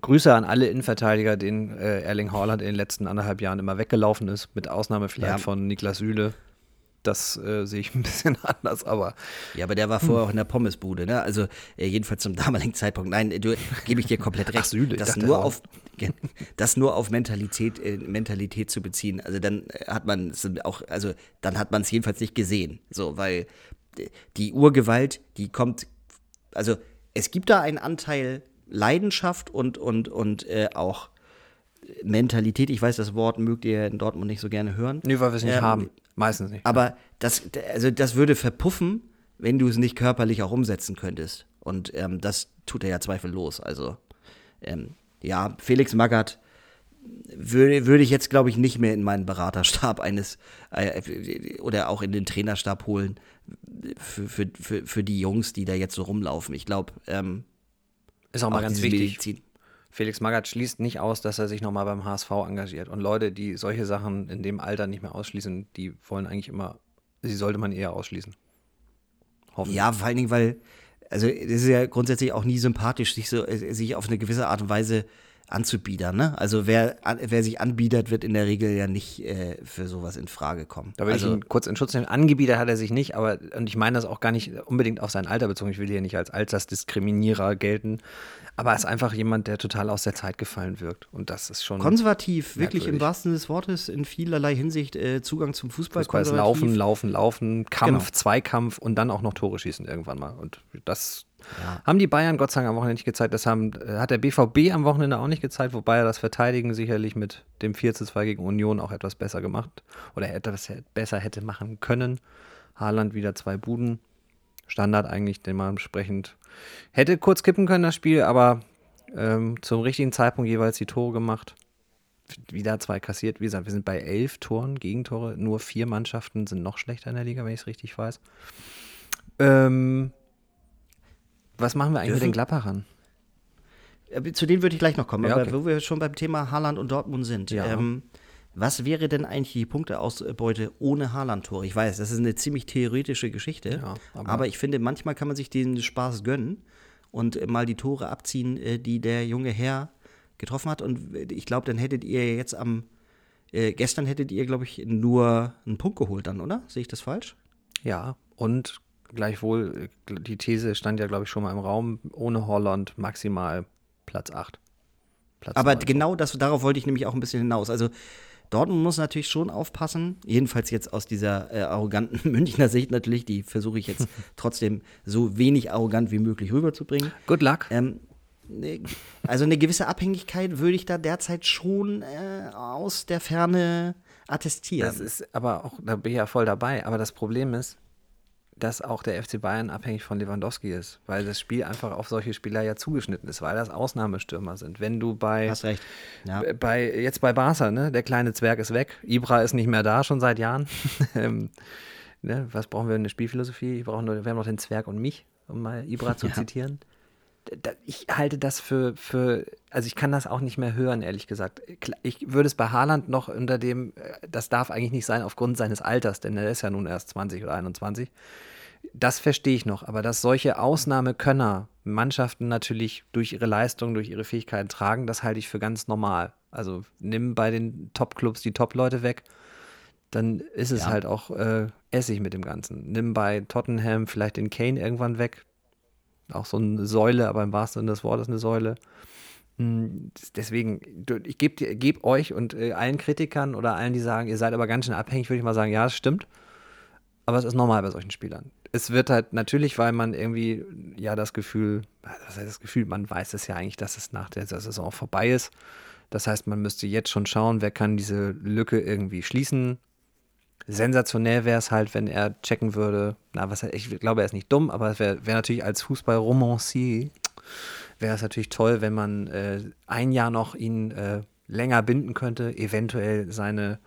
Grüße an alle Innenverteidiger, denen äh, Erling Haaland in den letzten anderthalb Jahren immer weggelaufen ist, mit Ausnahme vielleicht ja. von Niklas Süle. Das äh, sehe ich ein bisschen anders, aber. Ja, aber der war vorher hm. auch in der Pommesbude, ne? Also äh, jedenfalls zum damaligen Zeitpunkt. Nein, du gebe ich dir komplett recht. Ach, Süle, das nur auf das nur auf Mentalität, äh, Mentalität zu beziehen. Also dann äh, hat man es auch, also dann hat man es jedenfalls nicht gesehen. So, weil die Urgewalt, die kommt, also es gibt da einen Anteil Leidenschaft und, und, und äh, auch Mentalität. Ich weiß, das Wort mögt ihr in Dortmund nicht so gerne hören. Nee, weil wir es nicht ähm, haben. Meistens nicht. Aber das, also das würde verpuffen, wenn du es nicht körperlich auch umsetzen könntest. Und ähm, das tut er ja zweifellos. Also, ähm, ja, Felix Magath würde, würde ich jetzt, glaube ich, nicht mehr in meinen Beraterstab eines äh, oder auch in den Trainerstab holen für, für, für, für die Jungs, die da jetzt so rumlaufen. Ich glaube, ähm, ist auch mal auch ganz wichtig. Medizin. Felix Magath schließt nicht aus, dass er sich nochmal beim HSV engagiert. Und Leute, die solche Sachen in dem Alter nicht mehr ausschließen, die wollen eigentlich immer, sie sollte man eher ausschließen. Hoffentlich. Ja, vor allen Dingen, weil, also es ist ja grundsätzlich auch nie sympathisch, sich so, äh, sich auf eine gewisse Art und Weise anzubiedern. Ne? Also wer, wer sich anbietet, wird in der Regel ja nicht äh, für sowas in Frage kommen. Da will also, ich ihn kurz in Schutz nehmen. Angebiedert hat er sich nicht, aber und ich meine das auch gar nicht unbedingt auf sein Alter bezogen. Ich will hier nicht als Altersdiskriminierer gelten. Aber er ist einfach jemand, der total aus der Zeit gefallen wirkt. Und das ist schon. Konservativ, wirklich im wahrsten Sinne des Wortes, in vielerlei Hinsicht äh, Zugang zum Fußball. Fußball ist Laufen, Laufen, Laufen, Kampf, genau. Zweikampf und dann auch noch Tore schießen irgendwann mal. Und das ja. Haben die Bayern Gott sei Dank am Wochenende nicht gezeigt. Das haben, hat der BVB am Wochenende auch nicht gezeigt, wobei er das Verteidigen sicherlich mit dem 4 zu 2 gegen Union auch etwas besser gemacht oder etwas besser hätte machen können. Haaland wieder zwei Buden. Standard eigentlich, den man entsprechend hätte kurz kippen können, das Spiel, aber ähm, zum richtigen Zeitpunkt jeweils die Tore gemacht. Wieder zwei kassiert. Wie gesagt, wir sind bei elf Toren, Gegentore. Nur vier Mannschaften sind noch schlechter in der Liga, wenn ich es richtig weiß. Ähm, was machen wir eigentlich mit den Gladbachern? Zu denen würde ich gleich noch kommen, ja, okay. aber wo wir schon beim Thema Haaland und Dortmund sind. Ja. Ähm, was wäre denn eigentlich die Punkteausbeute ohne Haaland-Tore? Ich weiß, das ist eine ziemlich theoretische Geschichte, ja, aber, aber, ich finde, manchmal kann man sich den Spaß gönnen und mal die Tore abziehen, äh, die der junge Herr getroffen hat. Und ich glaube, dann hättet ihr jetzt am, äh, gestern hättet ihr, glaube ich, nur einen Punkt geholt dann, oder? Sehe ich das falsch? Ja, und Gleichwohl, die These stand ja, glaube ich, schon mal im Raum, ohne Holland maximal Platz 8. Platz Aber 9. genau das, darauf wollte ich nämlich auch ein bisschen hinaus. Also Dortmund muss natürlich schon aufpassen, jedenfalls jetzt aus dieser äh, arroganten Münchner Sicht natürlich, die versuche ich jetzt trotzdem so wenig arrogant wie möglich rüberzubringen. Good luck. Ähm, ne, also eine gewisse Abhängigkeit würde ich da derzeit schon äh, aus der Ferne attestieren. Das ist aber auch, da bin ich ja voll dabei, aber das Problem ist, dass auch der FC Bayern abhängig von Lewandowski ist, weil das Spiel einfach auf solche Spieler ja zugeschnitten ist, weil das Ausnahmestürmer sind. Wenn du bei, Hast recht. Ja. bei jetzt bei Barca, ne, der kleine Zwerg ist weg, Ibra ist nicht mehr da schon seit Jahren. Ähm, ne, was brauchen wir in der Spielphilosophie? Wir, brauchen nur, wir haben noch den Zwerg und mich, um mal Ibra zu ja. zitieren. Ich halte das für, für, also ich kann das auch nicht mehr hören, ehrlich gesagt. Ich würde es bei Haaland noch unter dem, äh, das darf eigentlich nicht sein aufgrund seines Alters, denn er ist ja nun erst 20 oder 21 Das verstehe ich noch, aber dass solche Ausnahmekönner Mannschaften natürlich durch ihre Leistung, durch ihre Fähigkeiten tragen, das halte ich für ganz normal. Also nimm bei den Top-Clubs die Top-Leute weg, dann ist es ja. halt auch äh, Essig mit dem Ganzen. Nimm bei Tottenham vielleicht den Kane irgendwann weg. Auch so eine Säule, aber im wahrsten Sinne des Wortes eine Säule. Hm, deswegen, ich gebe geb euch und äh, allen Kritikern oder allen, die sagen, ihr seid aber ganz schön abhängig, würde ich mal sagen, ja, das stimmt. Aber es ist normal bei solchen Spielern. Es wird halt natürlich, weil man irgendwie ja das Gefühl, das heißt das Gefühl, man weiß es ja eigentlich, dass es nach der Saison vorbei ist. Das heißt, man müsste jetzt schon schauen, wer kann diese Lücke irgendwie schließen. Sensationell wäre es halt, wenn er checken würde. Na, was ich glaube, er ist nicht dumm, aber es wäre wär natürlich als Fußballromancier wäre es natürlich toll, wenn man äh, ein Jahr noch ihn äh, länger binden könnte, eventuell seine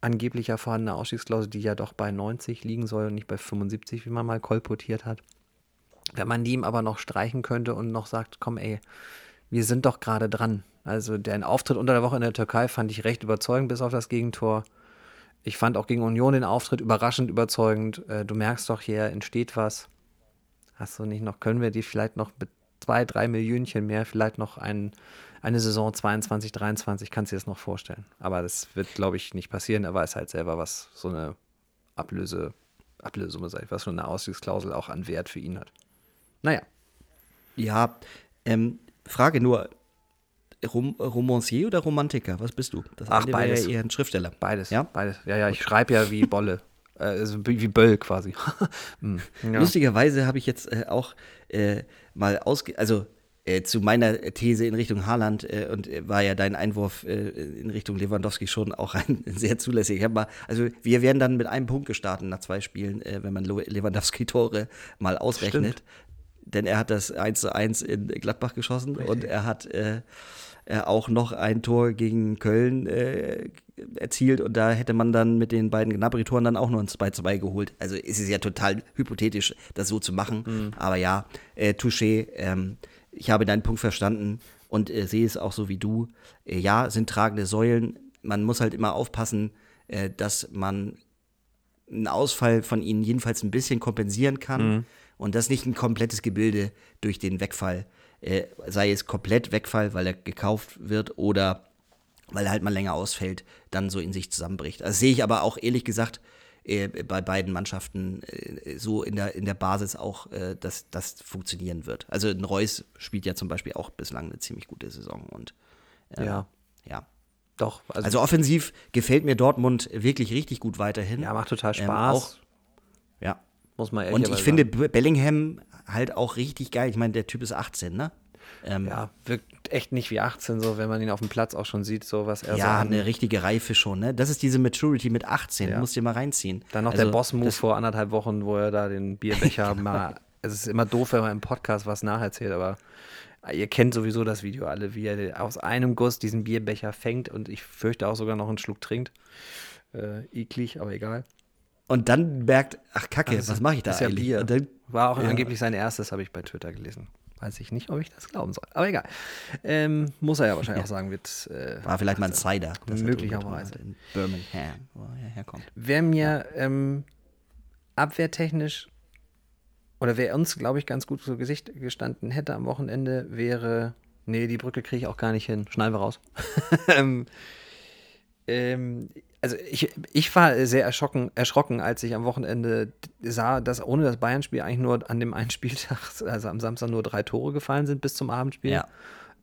angeblich vorhandene Ausstiegsklausel, die ja doch bei 90 liegen soll und nicht bei 75, wie man mal kolportiert hat. Wenn man die ihm aber noch streichen könnte und noch sagt, komm ey, wir sind doch gerade dran. Also der Auftritt unter der Woche in der Türkei fand ich recht überzeugend, bis auf das Gegentor. Ich fand auch gegen Union den Auftritt überraschend überzeugend. Äh, du merkst doch, hier entsteht was. Hast du nicht noch, können wir die vielleicht noch mit zwei, drei Millionchen mehr, vielleicht noch ein, eine Saison 22, 23, kannst du dir das noch vorstellen. Aber das wird, glaube ich, nicht passieren. Er weiß halt selber, was so eine Ablöse, Ablösesumme sei, was so eine Ausstiegsklausel auch an Wert für ihn hat. Naja. Ja, ähm, Frage nur, Rom Romancier oder Romantiker? Was bist du? Das Ach, beides. Ja eher ein Schriftsteller. Beides. Ja, beides. Ja, ja, ich schreibe ja wie Bolle. äh, also wie Böll quasi. hm. ja. Lustigerweise habe ich jetzt äh, auch äh, mal ausge... Also äh, zu meiner These in Richtung Haaland äh, und äh, war ja dein Einwurf in Richtung Lewandowski schon auch ein sehr zulässig. Mal, also wir werden dann mit einem Punkt gestartet nach zwei Spielen, wenn man Lewandowski-Tore mal ausrechnet. Stimmt. Denn er hat das 1 zu 1 in Gladbach geschossen Richtig. und er hat äh, auch noch ein Tor gegen Köln äh, erzielt und da hätte man dann mit den beiden Gnabry-Toren dann auch nur ein 2-2 geholt. Also ist es ja total hypothetisch, das so zu machen. Mhm. Aber ja, äh, Touché, ähm, ich habe deinen Punkt verstanden und äh, sehe es auch so wie du. Äh, ja, sind tragende Säulen. Man muss halt immer aufpassen, äh, dass man einen Ausfall von ihnen jedenfalls ein bisschen kompensieren kann mhm. und das nicht ein komplettes Gebilde durch den Wegfall äh, sei es komplett Wegfall, weil er gekauft wird oder weil er halt mal länger ausfällt, dann so in sich zusammenbricht. Das sehe ich aber auch ehrlich gesagt äh, bei beiden Mannschaften äh, so in der, in der Basis auch, äh, dass das funktionieren wird. Also ein Reus spielt ja zum Beispiel auch bislang eine ziemlich gute Saison und äh, ja. ja. Doch. Also, also, offensiv gefällt mir Dortmund wirklich richtig gut weiterhin. Ja, macht total ähm, Spaß. Ähm, auch, ja. Muss man Und ich finde Bellingham halt auch richtig geil. Ich meine, der Typ ist 18, ne? Ähm, ja, wirkt echt nicht wie 18, so wenn man ihn auf dem Platz auch schon sieht, so was er ja, so. Eine richtige Reife schon, ne? Das ist diese Maturity mit 18, ja. musst du dir mal reinziehen. Dann noch also, der Boss-Move vor anderthalb Wochen, wo er da den Bierbecher mal. Es ist immer doof, wenn man im Podcast was nacherzählt, aber ihr kennt sowieso das Video alle, wie er aus einem Guss diesen Bierbecher fängt und ich fürchte auch sogar noch einen Schluck trinkt. Äh, eklig, aber egal. Und dann merkt, ach Kacke, ach, was mache ich da ist eigentlich? Ja Bier. War auch ja. angeblich sein erstes, habe ich bei Twitter gelesen. Weiß ich nicht, ob ich das glauben soll. Aber egal. Ähm, muss er ja wahrscheinlich ja. auch sagen, wird. Äh, War vielleicht mal ein Cider. Möglicherweise. In Birmingham, wo er herkommt. Wer mir ähm, abwehrtechnisch oder wer uns, glaube ich, ganz gut zu Gesicht gestanden hätte am Wochenende, wäre. Nee, die Brücke kriege ich auch gar nicht hin. Schneiden wir raus. ähm, ähm, also ich, ich war sehr erschrocken, erschrocken, als ich am Wochenende sah, dass ohne das Bayern-Spiel eigentlich nur an dem einen Spieltag, also am Samstag nur drei Tore gefallen sind bis zum Abendspiel. Ja.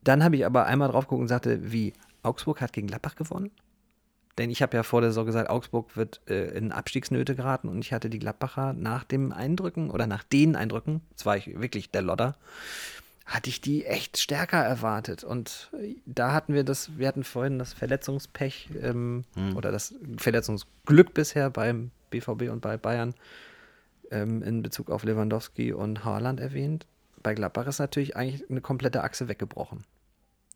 Dann habe ich aber einmal drauf geguckt und sagte, wie, Augsburg hat gegen Gladbach gewonnen? Denn ich habe ja vor der Saison gesagt, Augsburg wird äh, in Abstiegsnöte geraten und ich hatte die Gladbacher nach dem Eindrücken oder nach den Eindrücken, das war ich wirklich der Lodder, hatte ich die echt stärker erwartet. Und äh, da hatten wir das, wir hatten vorhin das Verletzungspech ähm, hm. oder das Verletzungsglück bisher beim BVB und bei Bayern ähm, in Bezug auf Lewandowski und Haaland erwähnt. Bei Gladbach ist natürlich eigentlich eine komplette Achse weggebrochen.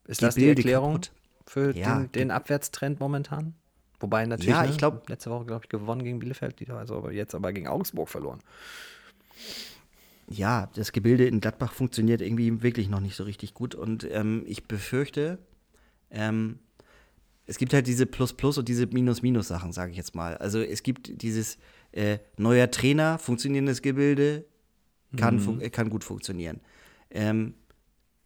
Ist die das die Erklärung kaputt. für ja, den, den Abwärtstrend momentan? Wobei natürlich, ja, ich glaube, ne, letzte Woche, glaube ich, gewonnen gegen Bielefeld, die also jetzt aber gegen Augsburg verloren ja, das Gebilde in Gladbach funktioniert irgendwie wirklich noch nicht so richtig gut. Und ähm, ich befürchte, ähm, es gibt halt diese Plus-Plus und diese Minus-Minus-Sachen, sage ich jetzt mal. Also es gibt dieses, Äh, neuer Trainer, funktionierendes Gebilde, kann, mhm. kann gut funktionieren. Ähm,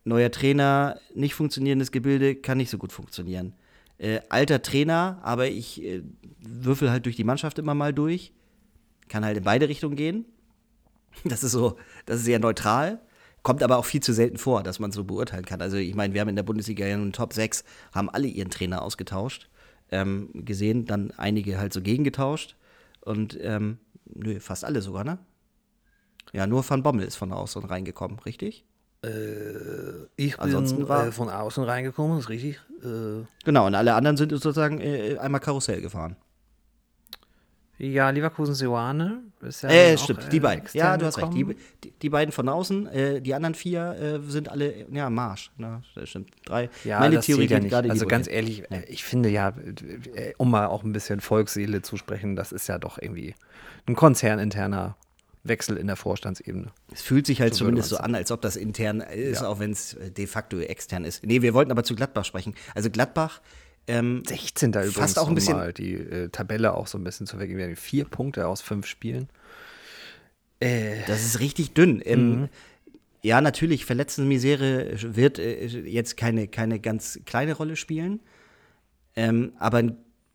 neuer Trainer, nicht funktionierendes Gebilde, kann nicht so gut funktionieren. Äh, alter Trainer, aber ich äh, würfel halt durch die Mannschaft immer mal durch. Kann halt in beide Richtungen gehen. Das ist so, das ist sehr neutral. Kommt aber auch viel zu selten vor, dass man so beurteilen kann. Also ich meine, wir haben in der Bundesliga ja nun Top 6, haben alle ihren Trainer ausgetauscht. Ähm, gesehen, dann einige halt so gegengetauscht. Und ähm, nö, fast alle sogar, ne? Ja, nur Van Bommel ist von außen reingekommen, richtig? Äh, ich Ansonsten bin war, äh, von außen reingekommen, ist richtig. Äh, genau, und alle anderen sind sozusagen äh, einmal Karussell gefahren. Ja, Leverkusen Seoane ist ja. Äh, stimmt, die äh, beiden. Ja, du hast recht. Die, die, die, beiden von außen, äh, die anderen vier äh, sind alle, ja, Marsch. Ne? Das stimmt. Drei. Ja, Meine das Theorie ja nicht. gerade Also ganz ehrlich, ja. ich finde ja, äh, um mal auch ein bisschen Volksseele zu sprechen, das ist ja doch irgendwie ein konzerninterner Wechsel in der Vorstandsebene. Es fühlt sich halt so zumindest so an, als ob das intern ist, ja. auch wenn es de facto extern ist. Nee, wir wollten aber zu Gladbach sprechen. Also Gladbach ähm, 16. übrigens fast auch ein bisschen mal die äh, Tabelle auch so ein bisschen zu vergeben. Vier Punkte aus fünf Spielen. Äh, das ist richtig dünn. Ähm, mhm. Ja, natürlich, Verletztenmisere wird äh, jetzt keine, keine ganz kleine Rolle spielen. Ähm, aber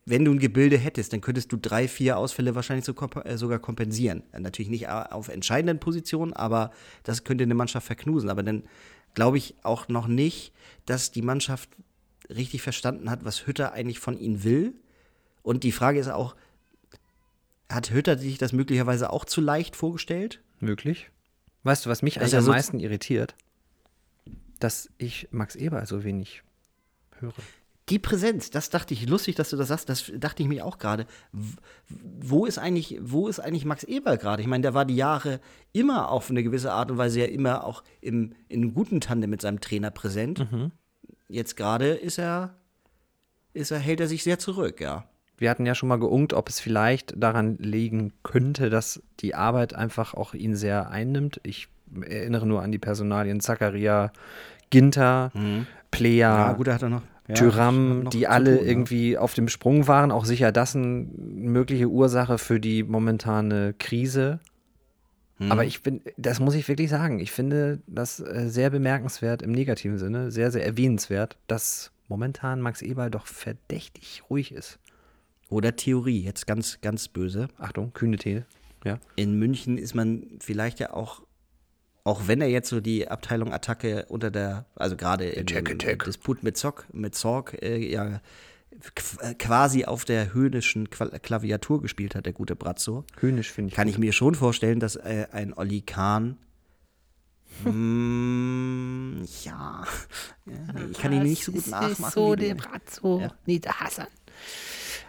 wenn du ein Gebilde hättest, dann könntest du drei, vier Ausfälle wahrscheinlich so, äh, sogar kompensieren. Natürlich nicht auf entscheidenden Positionen, aber das könnte eine Mannschaft verknusen. Aber dann glaube ich auch noch nicht, dass die Mannschaft richtig verstanden hat, was Hütter eigentlich von ihnen will. Und die Frage ist auch, hat Hütter sich das möglicherweise auch zu leicht vorgestellt? Möglich. Weißt du, was mich eigentlich am meisten irritiert? Dass ich Max Eber so wenig höre. Die Präsenz, das dachte ich, lustig, dass du das sagst, das dachte ich mir auch gerade. Wo ist eigentlich, wo ist eigentlich Max Eber gerade? Ich meine, der war die Jahre immer auf eine gewisse Art und Weise ja immer auch im, in einem guten Tandem mit seinem Trainer präsent. Mhm. Jetzt gerade ist er, ist er, hält er sich sehr zurück, ja. Wir hatten ja schon mal geungt, ob es vielleicht daran liegen könnte, dass die Arbeit einfach auch ihn sehr einnimmt. Ich erinnere nur an die Personalien Zakaria, Ginter, mhm. Plea, ja, gut, hat er noch. Ja, Tyram, die alle tun, irgendwie ja. auf dem Sprung waren. Auch sicher das eine mögliche Ursache für die momentane Krise. Mhm. Aber ich bin, das muss ich wirklich sagen, ich finde das äh, sehr bemerkenswert im negativen Sinne, sehr, sehr erwähnenswert, dass momentan Max Eberl doch verdächtig ruhig ist. Oder Theorie, jetzt ganz, ganz böse. Achtung, kühne These. Ja. In München ist man vielleicht ja auch, auch wenn er jetzt so die Abteilung Attacke unter der, also gerade im Disput mit Zock, mit Zorg, äh, ja quasi auf der höhnischen Klaviatur gespielt hat, der gute Brazzo. Höhnisch finde ich. Kann gut. ich mir schon vorstellen, dass äh, ein Olli Kahn mm, ja, ich kann ihn nicht so gut nachmachen. So der Brazzo, ja. nee, der Hassan.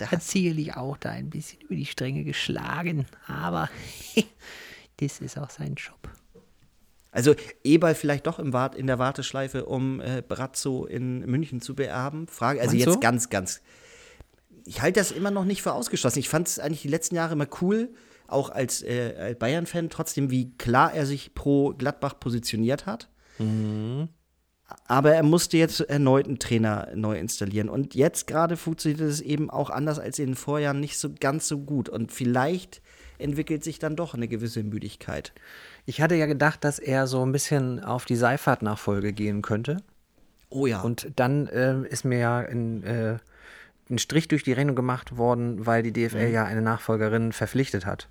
Der hat sicherlich auch da ein bisschen über die Stränge geschlagen, aber das ist auch sein Job. Also Eberl vielleicht doch im Wart, in der Warteschleife, um äh, Brazzo in München zu beerben? Frage, also Meinst jetzt du? ganz, ganz. Ich halte das immer noch nicht für ausgeschlossen. Ich fand es eigentlich die letzten Jahre immer cool, auch als, äh, Bayern-Fan, trotzdem, wie klar er sich pro Gladbach positioniert hat. Mhm. Aber er musste jetzt erneut einen Trainer neu installieren. Und jetzt gerade funktioniert es eben auch anders als in den Vorjahren nicht so ganz so gut. Und vielleicht entwickelt sich dann doch eine gewisse Müdigkeit. Ich hatte ja gedacht, dass er so ein bisschen auf die Seifert-Nachfolge gehen könnte. Oh ja. Und dann äh, ist mir ja in, äh, ein Strich durch die Rechnung gemacht worden, weil die DFL mhm. ja eine Nachfolgerin verpflichtet hat.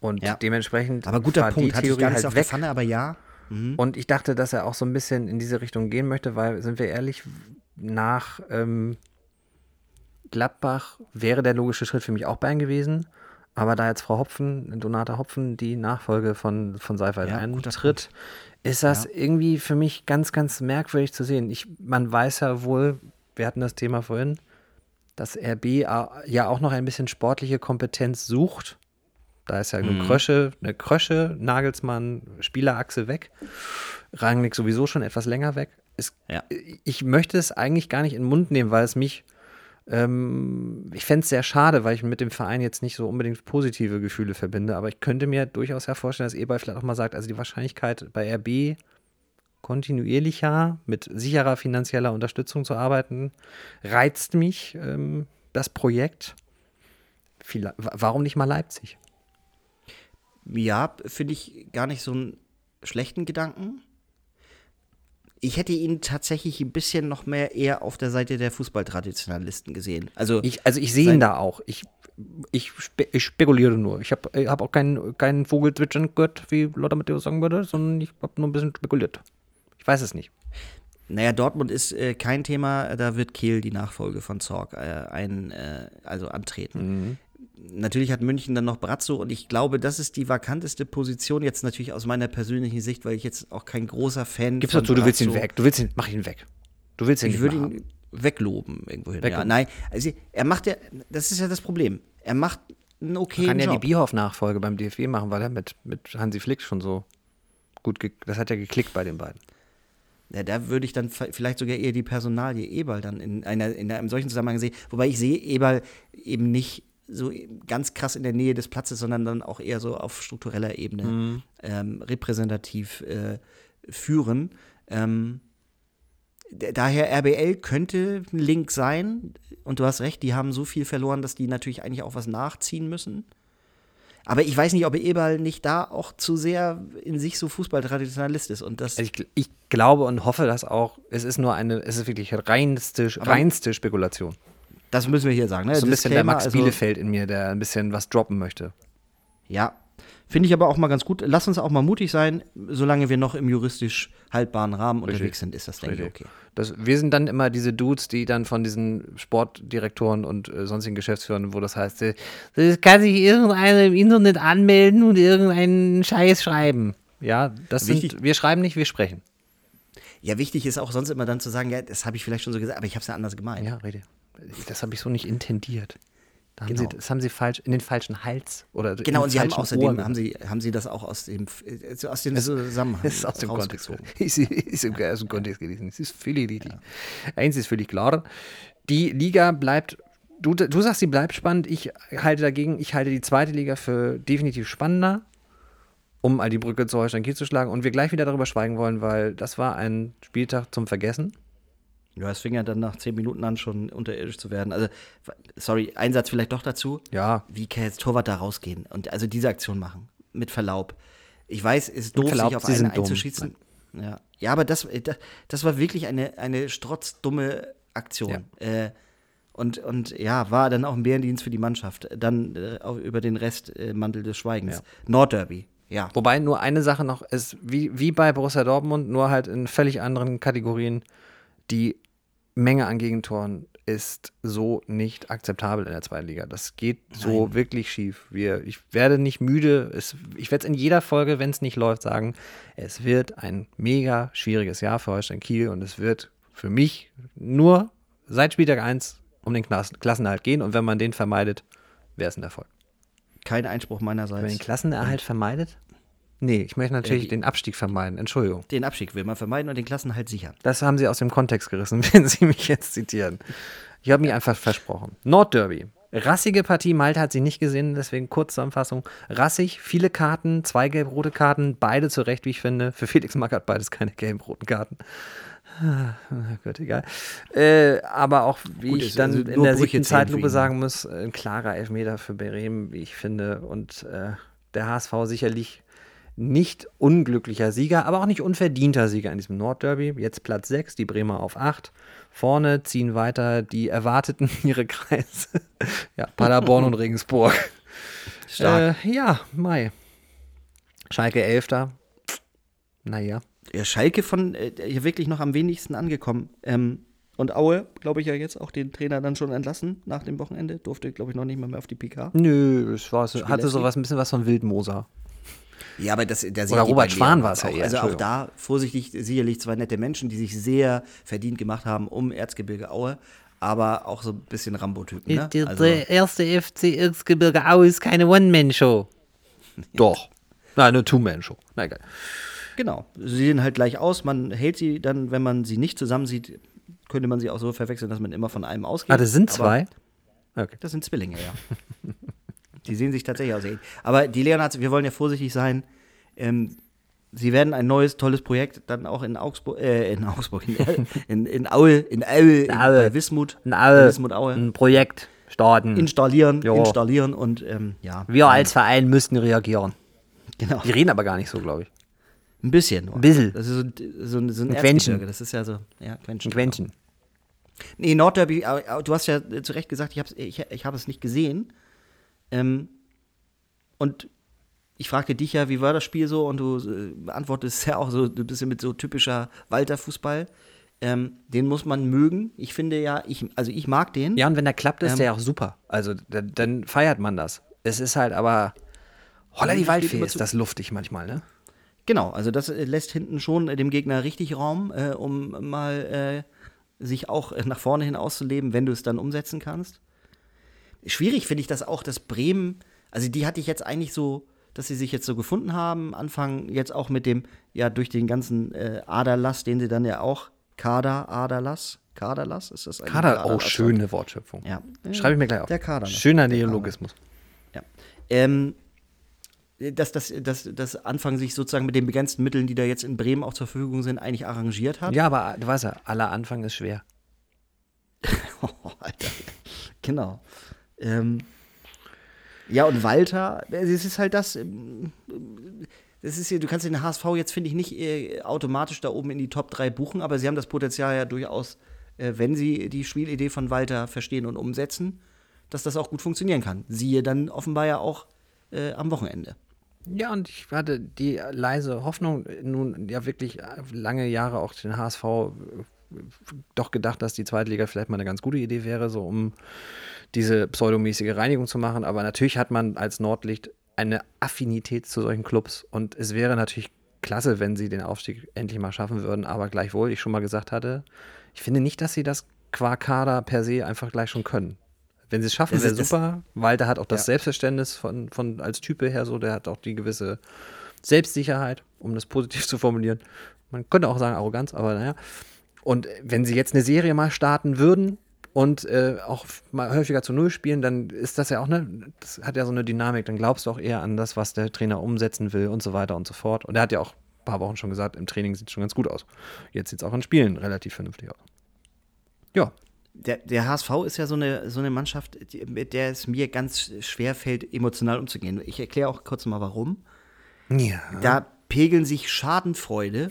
Und ja. dementsprechend aber guter war Punkt. die Theorie halt auf weg. Pfanne, aber ja. Mhm. Und ich dachte, dass er auch so ein bisschen in diese Richtung gehen möchte, weil, sind wir ehrlich, nach ähm, Gladbach wäre der logische Schritt für mich auch Bayern gewesen. Aber da jetzt Frau Hopfen, Donata Hopfen, die Nachfolge von, von Seifert ja, eintritt, ist das ja. irgendwie für mich ganz, ganz merkwürdig zu sehen. Ich, man weiß ja wohl, wir hatten das Thema vorhin, dass RB ja auch noch ein bisschen sportliche Kompetenz sucht. Da ist ja eine mhm. Krösche, eine Krösche, Nagelsmann, Spielerachse weg. Rangnick sowieso schon etwas länger weg. Es, ja. Ich möchte es eigentlich gar nicht in den Mund nehmen, weil es mich ähm, ich fände es sehr schade, weil ich mit dem Verein jetzt nicht so unbedingt positive Gefühle verbinde. Aber ich könnte mir durchaus ja vorstellen, dass Eber vielleicht auch mal sagt, also die Wahrscheinlichkeit bei RB kontinuierlicher, mit sicherer finanzieller Unterstützung zu arbeiten, reizt mich ähm, das Projekt. Viel, warum nicht mal Leipzig? Ja, finde ich gar nicht so einen schlechten Gedanken. Ich hätte ihn tatsächlich ein bisschen noch mehr eher auf der Seite der Fußballtraditionalisten gesehen. Also ich, also ich sehe ihn da auch. Ich, ich, spe ich spekuliere nur. Ich habe ich hab auch keinen, keinen Vogelzwitschern gehört, wie Lothar Matthäus sagen würde, sondern ich habe nur ein bisschen spekuliert. Ich weiß es nicht. Naja, Dortmund ist äh, kein Thema, da wird Kehl die Nachfolge von Zorg äh, ein, äh, also antreten. Mhm natürlich hat München dann noch Brazzo und ich glaube, das ist die vakanteste Position jetzt natürlich aus meiner persönlichen Sicht, weil ich jetzt auch kein großer Fan Gib's von dazu, du willst ihn weg. Du willst ihn, mach ihn weg. Du willst ihn Ich würde ihn wegloben irgendwo hin. Ja, nein, also er macht ja, das ist ja das Problem. Er macht einen okayen Man kann ja die Bierhoff-Nachfolge beim DFB machen, weil er mit, mit Hansi Flick schon so gut, das hat ja geklickt bei den beiden. Ja, da würde ich dann vielleicht sogar eher die Personalie Eberl dann in, einer, in einem solchen Zusammenhang sehen. Wobei ich sehe Eberl eben nicht so ganz krass in der Nähe des Platzes, sondern dann auch eher so auf struktureller Ebene mhm. ähm, repräsentativ äh, führen. Ähm, daher RBL könnte ein Link sein. Und du hast recht, die haben so viel verloren, dass die natürlich eigentlich auch was nachziehen müssen. Aber ich weiß nicht, ob Eberl nicht da auch zu sehr in sich so Fußballtraditionalist ist. Und das also ich, ich, glaube und hoffe das auch. Es ist nur eine, es ist wirklich reinste, reinste Spekulation. Das müssen wir hier sagen. Ne? So ein bisschen der Max also, Bielefeld in mir, der ein bisschen was droppen möchte. Ja, Finde ich aber auch mal ganz gut. Lass uns auch mal mutig sein, solange wir noch im juristisch haltbaren Rahmen Richtig. unterwegs sind, ist das, denke ich, okay. Das, wir sind dann immer diese Dudes, die dann von diesen Sportdirektoren und äh, sonstigen Geschäftsführern, wo das heißt, äh, das kann sich irgendeiner im Internet anmelden und irgendeinen Scheiß schreiben. Ja, das wichtig. sind, wir schreiben nicht, wir sprechen. Ja, wichtig ist auch sonst immer dann zu sagen, ja, das habe ich vielleicht schon so gesagt, aber ich habe es ja anders gemeint. Ja, rede. Das habe ich so nicht intendiert. Da haben genau. sie, das haben sie falsch in den falschen Hals oder genau und sie haben außerdem haben sie haben sie das auch aus dem äh, aus dem Zusammenhang ist aus dem Kontext. ist, ist aus dem Kontext gelesen. Es ist völlig richtig. Ja. eins ist völlig klar. Die Liga bleibt du, du sagst sie bleibt spannend. Ich halte dagegen ich halte die zweite Liga für definitiv spannender um all die Brücke zu Holstein Kiel zu schlagen. Und wir gleich wieder darüber schweigen wollen weil das war ein Spieltag zum Vergessen ja, es fing ja dann nach zehn Minuten an, schon unterirdisch zu werden. Also, sorry, Einsatz vielleicht doch dazu. Ja. Wie kann jetzt Torwart da rausgehen und also diese Aktion machen? Mit Verlaub. Ich weiß, es ist doof, Verlaub, sich auf einen einzuschießen. Ja. ja, aber das, das, das, war wirklich eine, eine strotzdumme Aktion. Ja. Äh, und, und ja, war dann auch ein Bärendienst für die Mannschaft. Dann äh, auch über den Rest äh, Mantel des Schweigens. Ja. Nordderby. Ja. Wobei nur eine Sache noch ist, wie, wie bei Borussia Dortmund, nur halt in völlig anderen Kategorien die Menge an Gegentoren ist so nicht akzeptabel in der zweiten Liga. Das geht so Nein. wirklich schief. Wir, ich werde nicht müde, es, ich werde es in jeder Folge, wenn es nicht läuft, sagen, es wird ein mega schwieriges Jahr für Holstein Kiel und es wird für mich nur seit Spieltag 1 um den Klassenerhalt gehen und wenn man den vermeidet, wäre es ein Erfolg. Kein Einspruch meinerseits. Wenn man den Klassenerhalt vermeidet? Nee, ich möchte natürlich äh, den Abstieg vermeiden. Entschuldigung. Den Abstieg will man vermeiden und den Klassenhalt sichern. Das haben Sie aus dem Kontext gerissen, wenn Sie mich jetzt zitieren. Ich habe mich einfach versprochen. Nordderby. Rassige Partie, Malte hat sie nicht gesehen, deswegen Kurzzusammenfassung. Rassig, viele Karten, zwei gelb-rote Karten, beide zu Recht, wie ich finde. Für Felix Magath beides keine gelb-roten Karten. Ah, Gott, egal. Äh, aber auch, wie Gut, ich dann also in der siebten Zeitlupe sagen muss, ein klarer Elfmeter für Bremen, wie ich finde. Und äh, der HSV sicherlich nicht unglücklicher Sieger, aber auch nicht unverdienter Sieger in diesem Nordderby. Jetzt Platz 6, die Bremer auf 8. Vorne ziehen weiter die Erwarteten ihre Kreise. ja, Paderborn und Regensburg. Stark. Äh, ja, Mai. Schalke 11. Naja. Ja, Schalke von äh, hier wirklich noch am wenigsten angekommen. Ähm, und Aue, glaube ich, ja jetzt auch den Trainer dann schon entlassen nach dem Wochenende. Durfte, glaube ich, noch nicht mal mehr auf die PK. Nö, es war, hatte sowas, ein bisschen was von Wildmoser. Ja, aber das, da Oder Robert Schwan war es ja eher. Also auch da vorsichtig, sicherlich zwei nette Menschen, die sich sehr verdient gemacht haben um Erzgebirge Aue, aber auch so ein bisschen Rambo-Typen. Ne? Der, also, der erste FC Erzgebirge Aue ist keine One-Man-Show. Doch. Nein, eine Two-Man-Show. Na egal. Genau. Sie sehen halt gleich aus. Man hält sie dann, wenn man sie nicht zusammen sieht, könnte man sie auch so verwechseln, dass man immer von einem ausgeht. Ah, das sind zwei? Okay. Das sind Zwillinge, ja. Die sehen sich tatsächlich aus. Aber die Leonards, wir wollen ja vorsichtig sein. Ähm, sie werden ein neues, tolles Projekt dann auch in Augsburg, äh, in Augsburg, in, in, in Aue, in Aue, in Aue. bei Wismut, in Aue, Wismut, Aue. ein Projekt starten. Installieren, jo. installieren und ähm, ja. Wir als Verein müssten reagieren. Genau. Die reden aber gar nicht so, glaube ich. Ein bisschen nur. Ein bisschen. Das ist so, so, so ein, ein Quäntchen. Das ist ja so, ja, Quäntchen. Ein Quäntchen. Nee, Nordderby, du hast ja zu Recht gesagt, ich habe ich, ich hab es nicht gesehen. Ähm, und ich fragte dich ja, wie war das Spiel so? Und du äh, antwortest ja auch so ein bisschen mit so typischer Walter-Fußball. Ähm, den muss man mögen. Ich finde ja, ich, also ich mag den. Ja, und wenn der klappt, ist ähm, der ja auch super. Also dann, dann, feiert man das. Es ist halt aber, holla die Waldfee ist das luftig manchmal, ne? Genau, also das äh, lässt hinten schon dem Gegner richtig Raum, äh, um mal äh, sich auch nach vorne hin auszuleben, wenn du es dann umsetzen kannst. Schwierig finde ich das auch, dass Bremen, also die hatte ich jetzt eigentlich so, dass sie sich jetzt so gefunden haben. Anfang jetzt auch mit dem, ja, durch den ganzen äh, Aderlass, den sie dann ja auch, Kader, Aderlass, Kaderlass, ist das eigentlich? Kader, oh, schöne Wortschöpfung. Ja. Schreibe ich mir gleich auf. Der Kader. Schöner Neologismus. Ja. Ähm, dass das, das, das Anfang sich sozusagen mit den begrenzten Mitteln, die da jetzt in Bremen auch zur Verfügung sind, eigentlich arrangiert hat. Ja, aber du weißt ja, aller Anfang ist schwer. oh, Alter. Genau. Ähm, ja, und Walter, es ist halt das. Ähm, das ist hier, du kannst den HSV jetzt, finde ich, nicht äh, automatisch da oben in die Top 3 buchen, aber sie haben das Potenzial ja durchaus, äh, wenn sie die Spielidee von Walter verstehen und umsetzen, dass das auch gut funktionieren kann. Siehe dann offenbar ja auch äh, am Wochenende. Ja, und ich hatte die leise Hoffnung, nun ja wirklich lange Jahre auch den HSV doch gedacht, dass die Zweitliga vielleicht mal eine ganz gute Idee wäre, so um diese pseudomäßige Reinigung zu machen. Aber natürlich hat man als Nordlicht eine Affinität zu solchen Clubs und es wäre natürlich klasse, wenn sie den Aufstieg endlich mal schaffen würden. Aber gleichwohl, ich schon mal gesagt hatte, ich finde nicht, dass sie das qua Kader per se einfach gleich schon können. Wenn sie es schaffen, wäre super. Walter hat auch das ja. Selbstverständnis von, von als Type her so, der hat auch die gewisse Selbstsicherheit, um das positiv zu formulieren. Man könnte auch sagen Arroganz, aber naja. Und wenn sie jetzt eine Serie mal starten würden und äh, auch mal häufiger zu Null spielen, dann ist das ja auch, ne, das hat ja so eine Dynamik, dann glaubst du auch eher an das, was der Trainer umsetzen will und so weiter und so fort. Und er hat ja auch ein paar Wochen schon gesagt, im Training sieht es schon ganz gut aus. Jetzt sieht es auch in Spielen relativ vernünftig aus. Ja. Der, der HSV ist ja so eine, so eine Mannschaft, die, mit der es mir ganz schwer fällt, emotional umzugehen. Ich erkläre auch kurz mal warum. Ja. Da pegeln sich Schadenfreude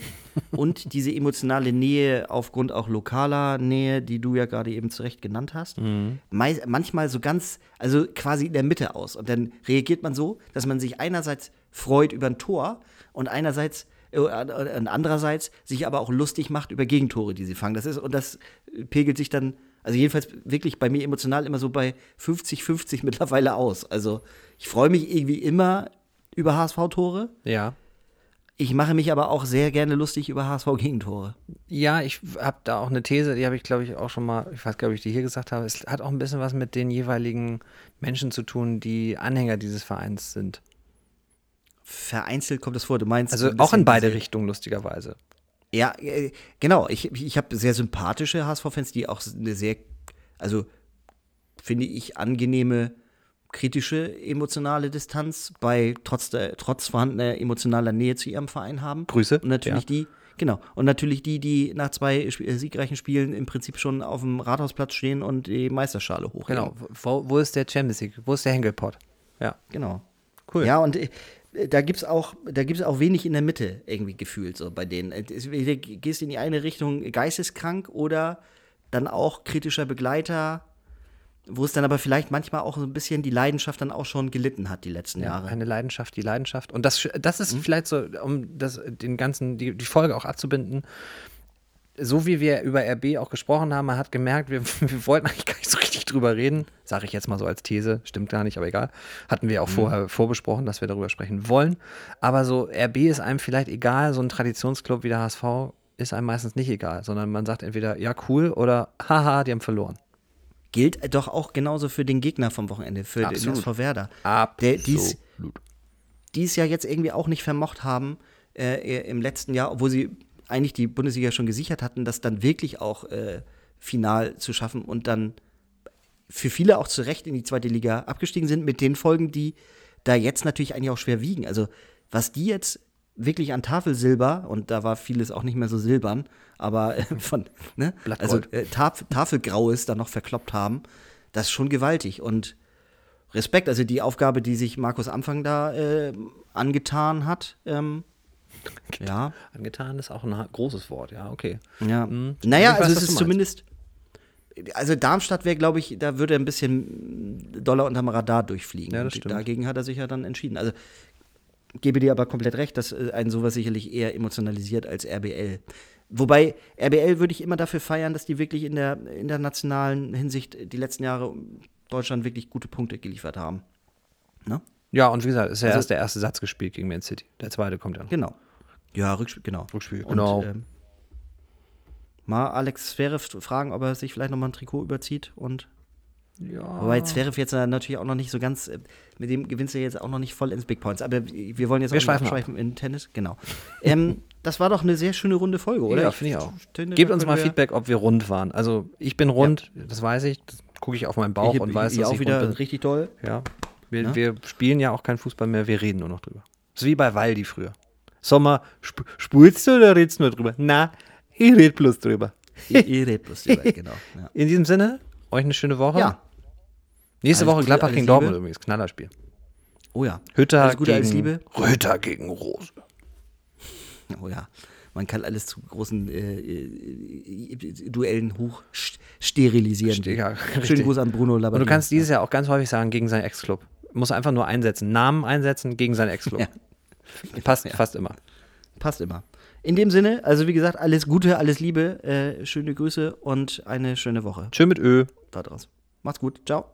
und diese emotionale Nähe aufgrund auch lokaler Nähe, die du ja gerade eben zurecht genannt hast, mhm. manchmal so ganz, also quasi in der Mitte aus. Und dann reagiert man so, dass man sich einerseits freut über ein Tor und einerseits äh, und andererseits sich aber auch lustig macht über Gegentore, die sie fangen. Das ist und das pegelt sich dann also jedenfalls wirklich bei mir emotional immer so bei 50-50 mittlerweile aus. Also ich freue mich irgendwie immer über HSV-Tore. Ja. Ich mache mich aber auch sehr gerne lustig über HSV-Gegentore. Ja, ich habe da auch eine These, die habe ich, glaube ich, auch schon mal, ich weiß gar nicht, ob ich die hier gesagt habe. Es hat auch ein bisschen was mit den jeweiligen Menschen zu tun, die Anhänger dieses Vereins sind. Vereinzelt kommt es vor, du meinst. Also auch in beide Richtungen, lustigerweise. Ja, äh, genau. Ich, ich habe sehr sympathische HSV-Fans, die auch eine sehr, also finde ich, angenehme kritische emotionale Distanz bei trotz, der, trotz vorhandener emotionaler Nähe zu ihrem Verein haben. Grüße. Und natürlich ja. die, genau. Und natürlich die, die nach zwei äh, siegreichen Spielen im Prinzip schon auf dem Rathausplatz stehen und die Meisterschale hochheben. Genau. Wo, wo ist der Champions League? Wo ist der Hengelpot? Ja. Genau. Cool. Ja, und äh, da gibt es auch, auch wenig in der Mitte irgendwie gefühlt, so bei denen. Äh, du gehst in die eine Richtung geisteskrank oder dann auch kritischer Begleiter wo es dann aber vielleicht manchmal auch so ein bisschen die Leidenschaft dann auch schon gelitten hat, die letzten ja, Jahre. Eine Leidenschaft, die Leidenschaft. Und das, das ist mhm. vielleicht so, um das, den ganzen, die, die Folge auch abzubinden, so wie wir über RB auch gesprochen haben, man hat gemerkt, wir, wir wollten eigentlich gar nicht so richtig drüber reden. Sage ich jetzt mal so als These, stimmt gar nicht, aber egal. Hatten wir auch mhm. vorher vorbesprochen, dass wir darüber sprechen wollen. Aber so RB ist einem vielleicht egal, so ein Traditionsclub wie der HSV ist einem meistens nicht egal, sondern man sagt entweder, ja, cool oder haha, die haben verloren gilt doch auch genauso für den Gegner vom Wochenende, für Absolut. den SV Werder. Absolut. Der, die es ja jetzt irgendwie auch nicht vermocht haben äh, im letzten Jahr, obwohl sie eigentlich die Bundesliga schon gesichert hatten, das dann wirklich auch äh, final zu schaffen und dann für viele auch zu Recht in die zweite Liga abgestiegen sind, mit den Folgen, die da jetzt natürlich eigentlich auch schwer wiegen. Also was die jetzt wirklich an Tafelsilber, und da war vieles auch nicht mehr so silbern, aber äh, von, ne? also äh, Taf Tafelgraues da noch verkloppt haben, das ist schon gewaltig. Und Respekt, also die Aufgabe, die sich Markus Anfang da äh, angetan hat. Ähm, ja. Angetan ist auch ein großes Wort, ja, okay. Ja. Mhm. Naja, weiß, also es ist zumindest. Also Darmstadt wäre, glaube ich, da würde er ein bisschen doller unterm Radar durchfliegen. Ja, das stimmt. Dagegen hat er sich ja dann entschieden. Also gebe dir aber komplett recht, dass äh, einen sowas sicherlich eher emotionalisiert als RBL. Wobei RBL würde ich immer dafür feiern, dass die wirklich in der internationalen Hinsicht die letzten Jahre Deutschland wirklich gute Punkte geliefert haben. Ne? Ja, und wie gesagt, ist ja also, erst der erste Satz gespielt gegen Man City. Der zweite kommt ja noch. Genau. Ja, Rückspiel, genau. Rückspiel, genau. Und, ähm, mal Alex Zverev fragen, ob er sich vielleicht nochmal ein Trikot überzieht und ja. Wobei Zverev jetzt natürlich auch noch nicht so ganz, äh, mit dem gewinnst du jetzt auch noch nicht voll ins Big Points. Aber wir wollen jetzt wir auch abschweifen in Tennis. Genau. ähm, das war doch eine sehr schöne runde Folge, oder? Ja, finde ich auch. Finde, Gebt uns mal Feedback, ob wir rund waren. Also ich bin rund, ja. das weiß ich. Das gucke ich auf meinen Bauch ich, und weiß, ich dass auch ich wieder bin. richtig toll. Ja. Wir, ja. wir, spielen ja auch keinen Fußball mehr, wir reden nur noch drüber. Das ist wie bei Waldi früher. Sommer, sp spulst du oder redest du nur drüber? Na, ich red bloß drüber. ich, ich red bloß drüber, genau. Ja. In diesem Sinne, euch eine schöne Woche. Ja. Nächste alles Woche Gladbach gegen Dortmund übrigens, Knallerspiel. Oh ja. Hütter alles Gute, gegen alles Liebe. Röter gegen Rose. Oh ja. Man kann alles zu großen äh, äh, Duellen hoch sterilisieren. Ja, Schönen Gruß an Bruno Labbadia. Und du kannst dieses Jahr auch ganz häufig sagen, gegen seinen Ex-Club. Muss einfach nur einsetzen. Namen einsetzen gegen seinen Ex-Club. Ja. Passt ja. fast immer. Passt immer. In dem Sinne, also wie gesagt, alles Gute, alles Liebe, äh, schöne Grüße und eine schöne Woche. Tschö mit Ö. Da draus. Macht's gut. Ciao.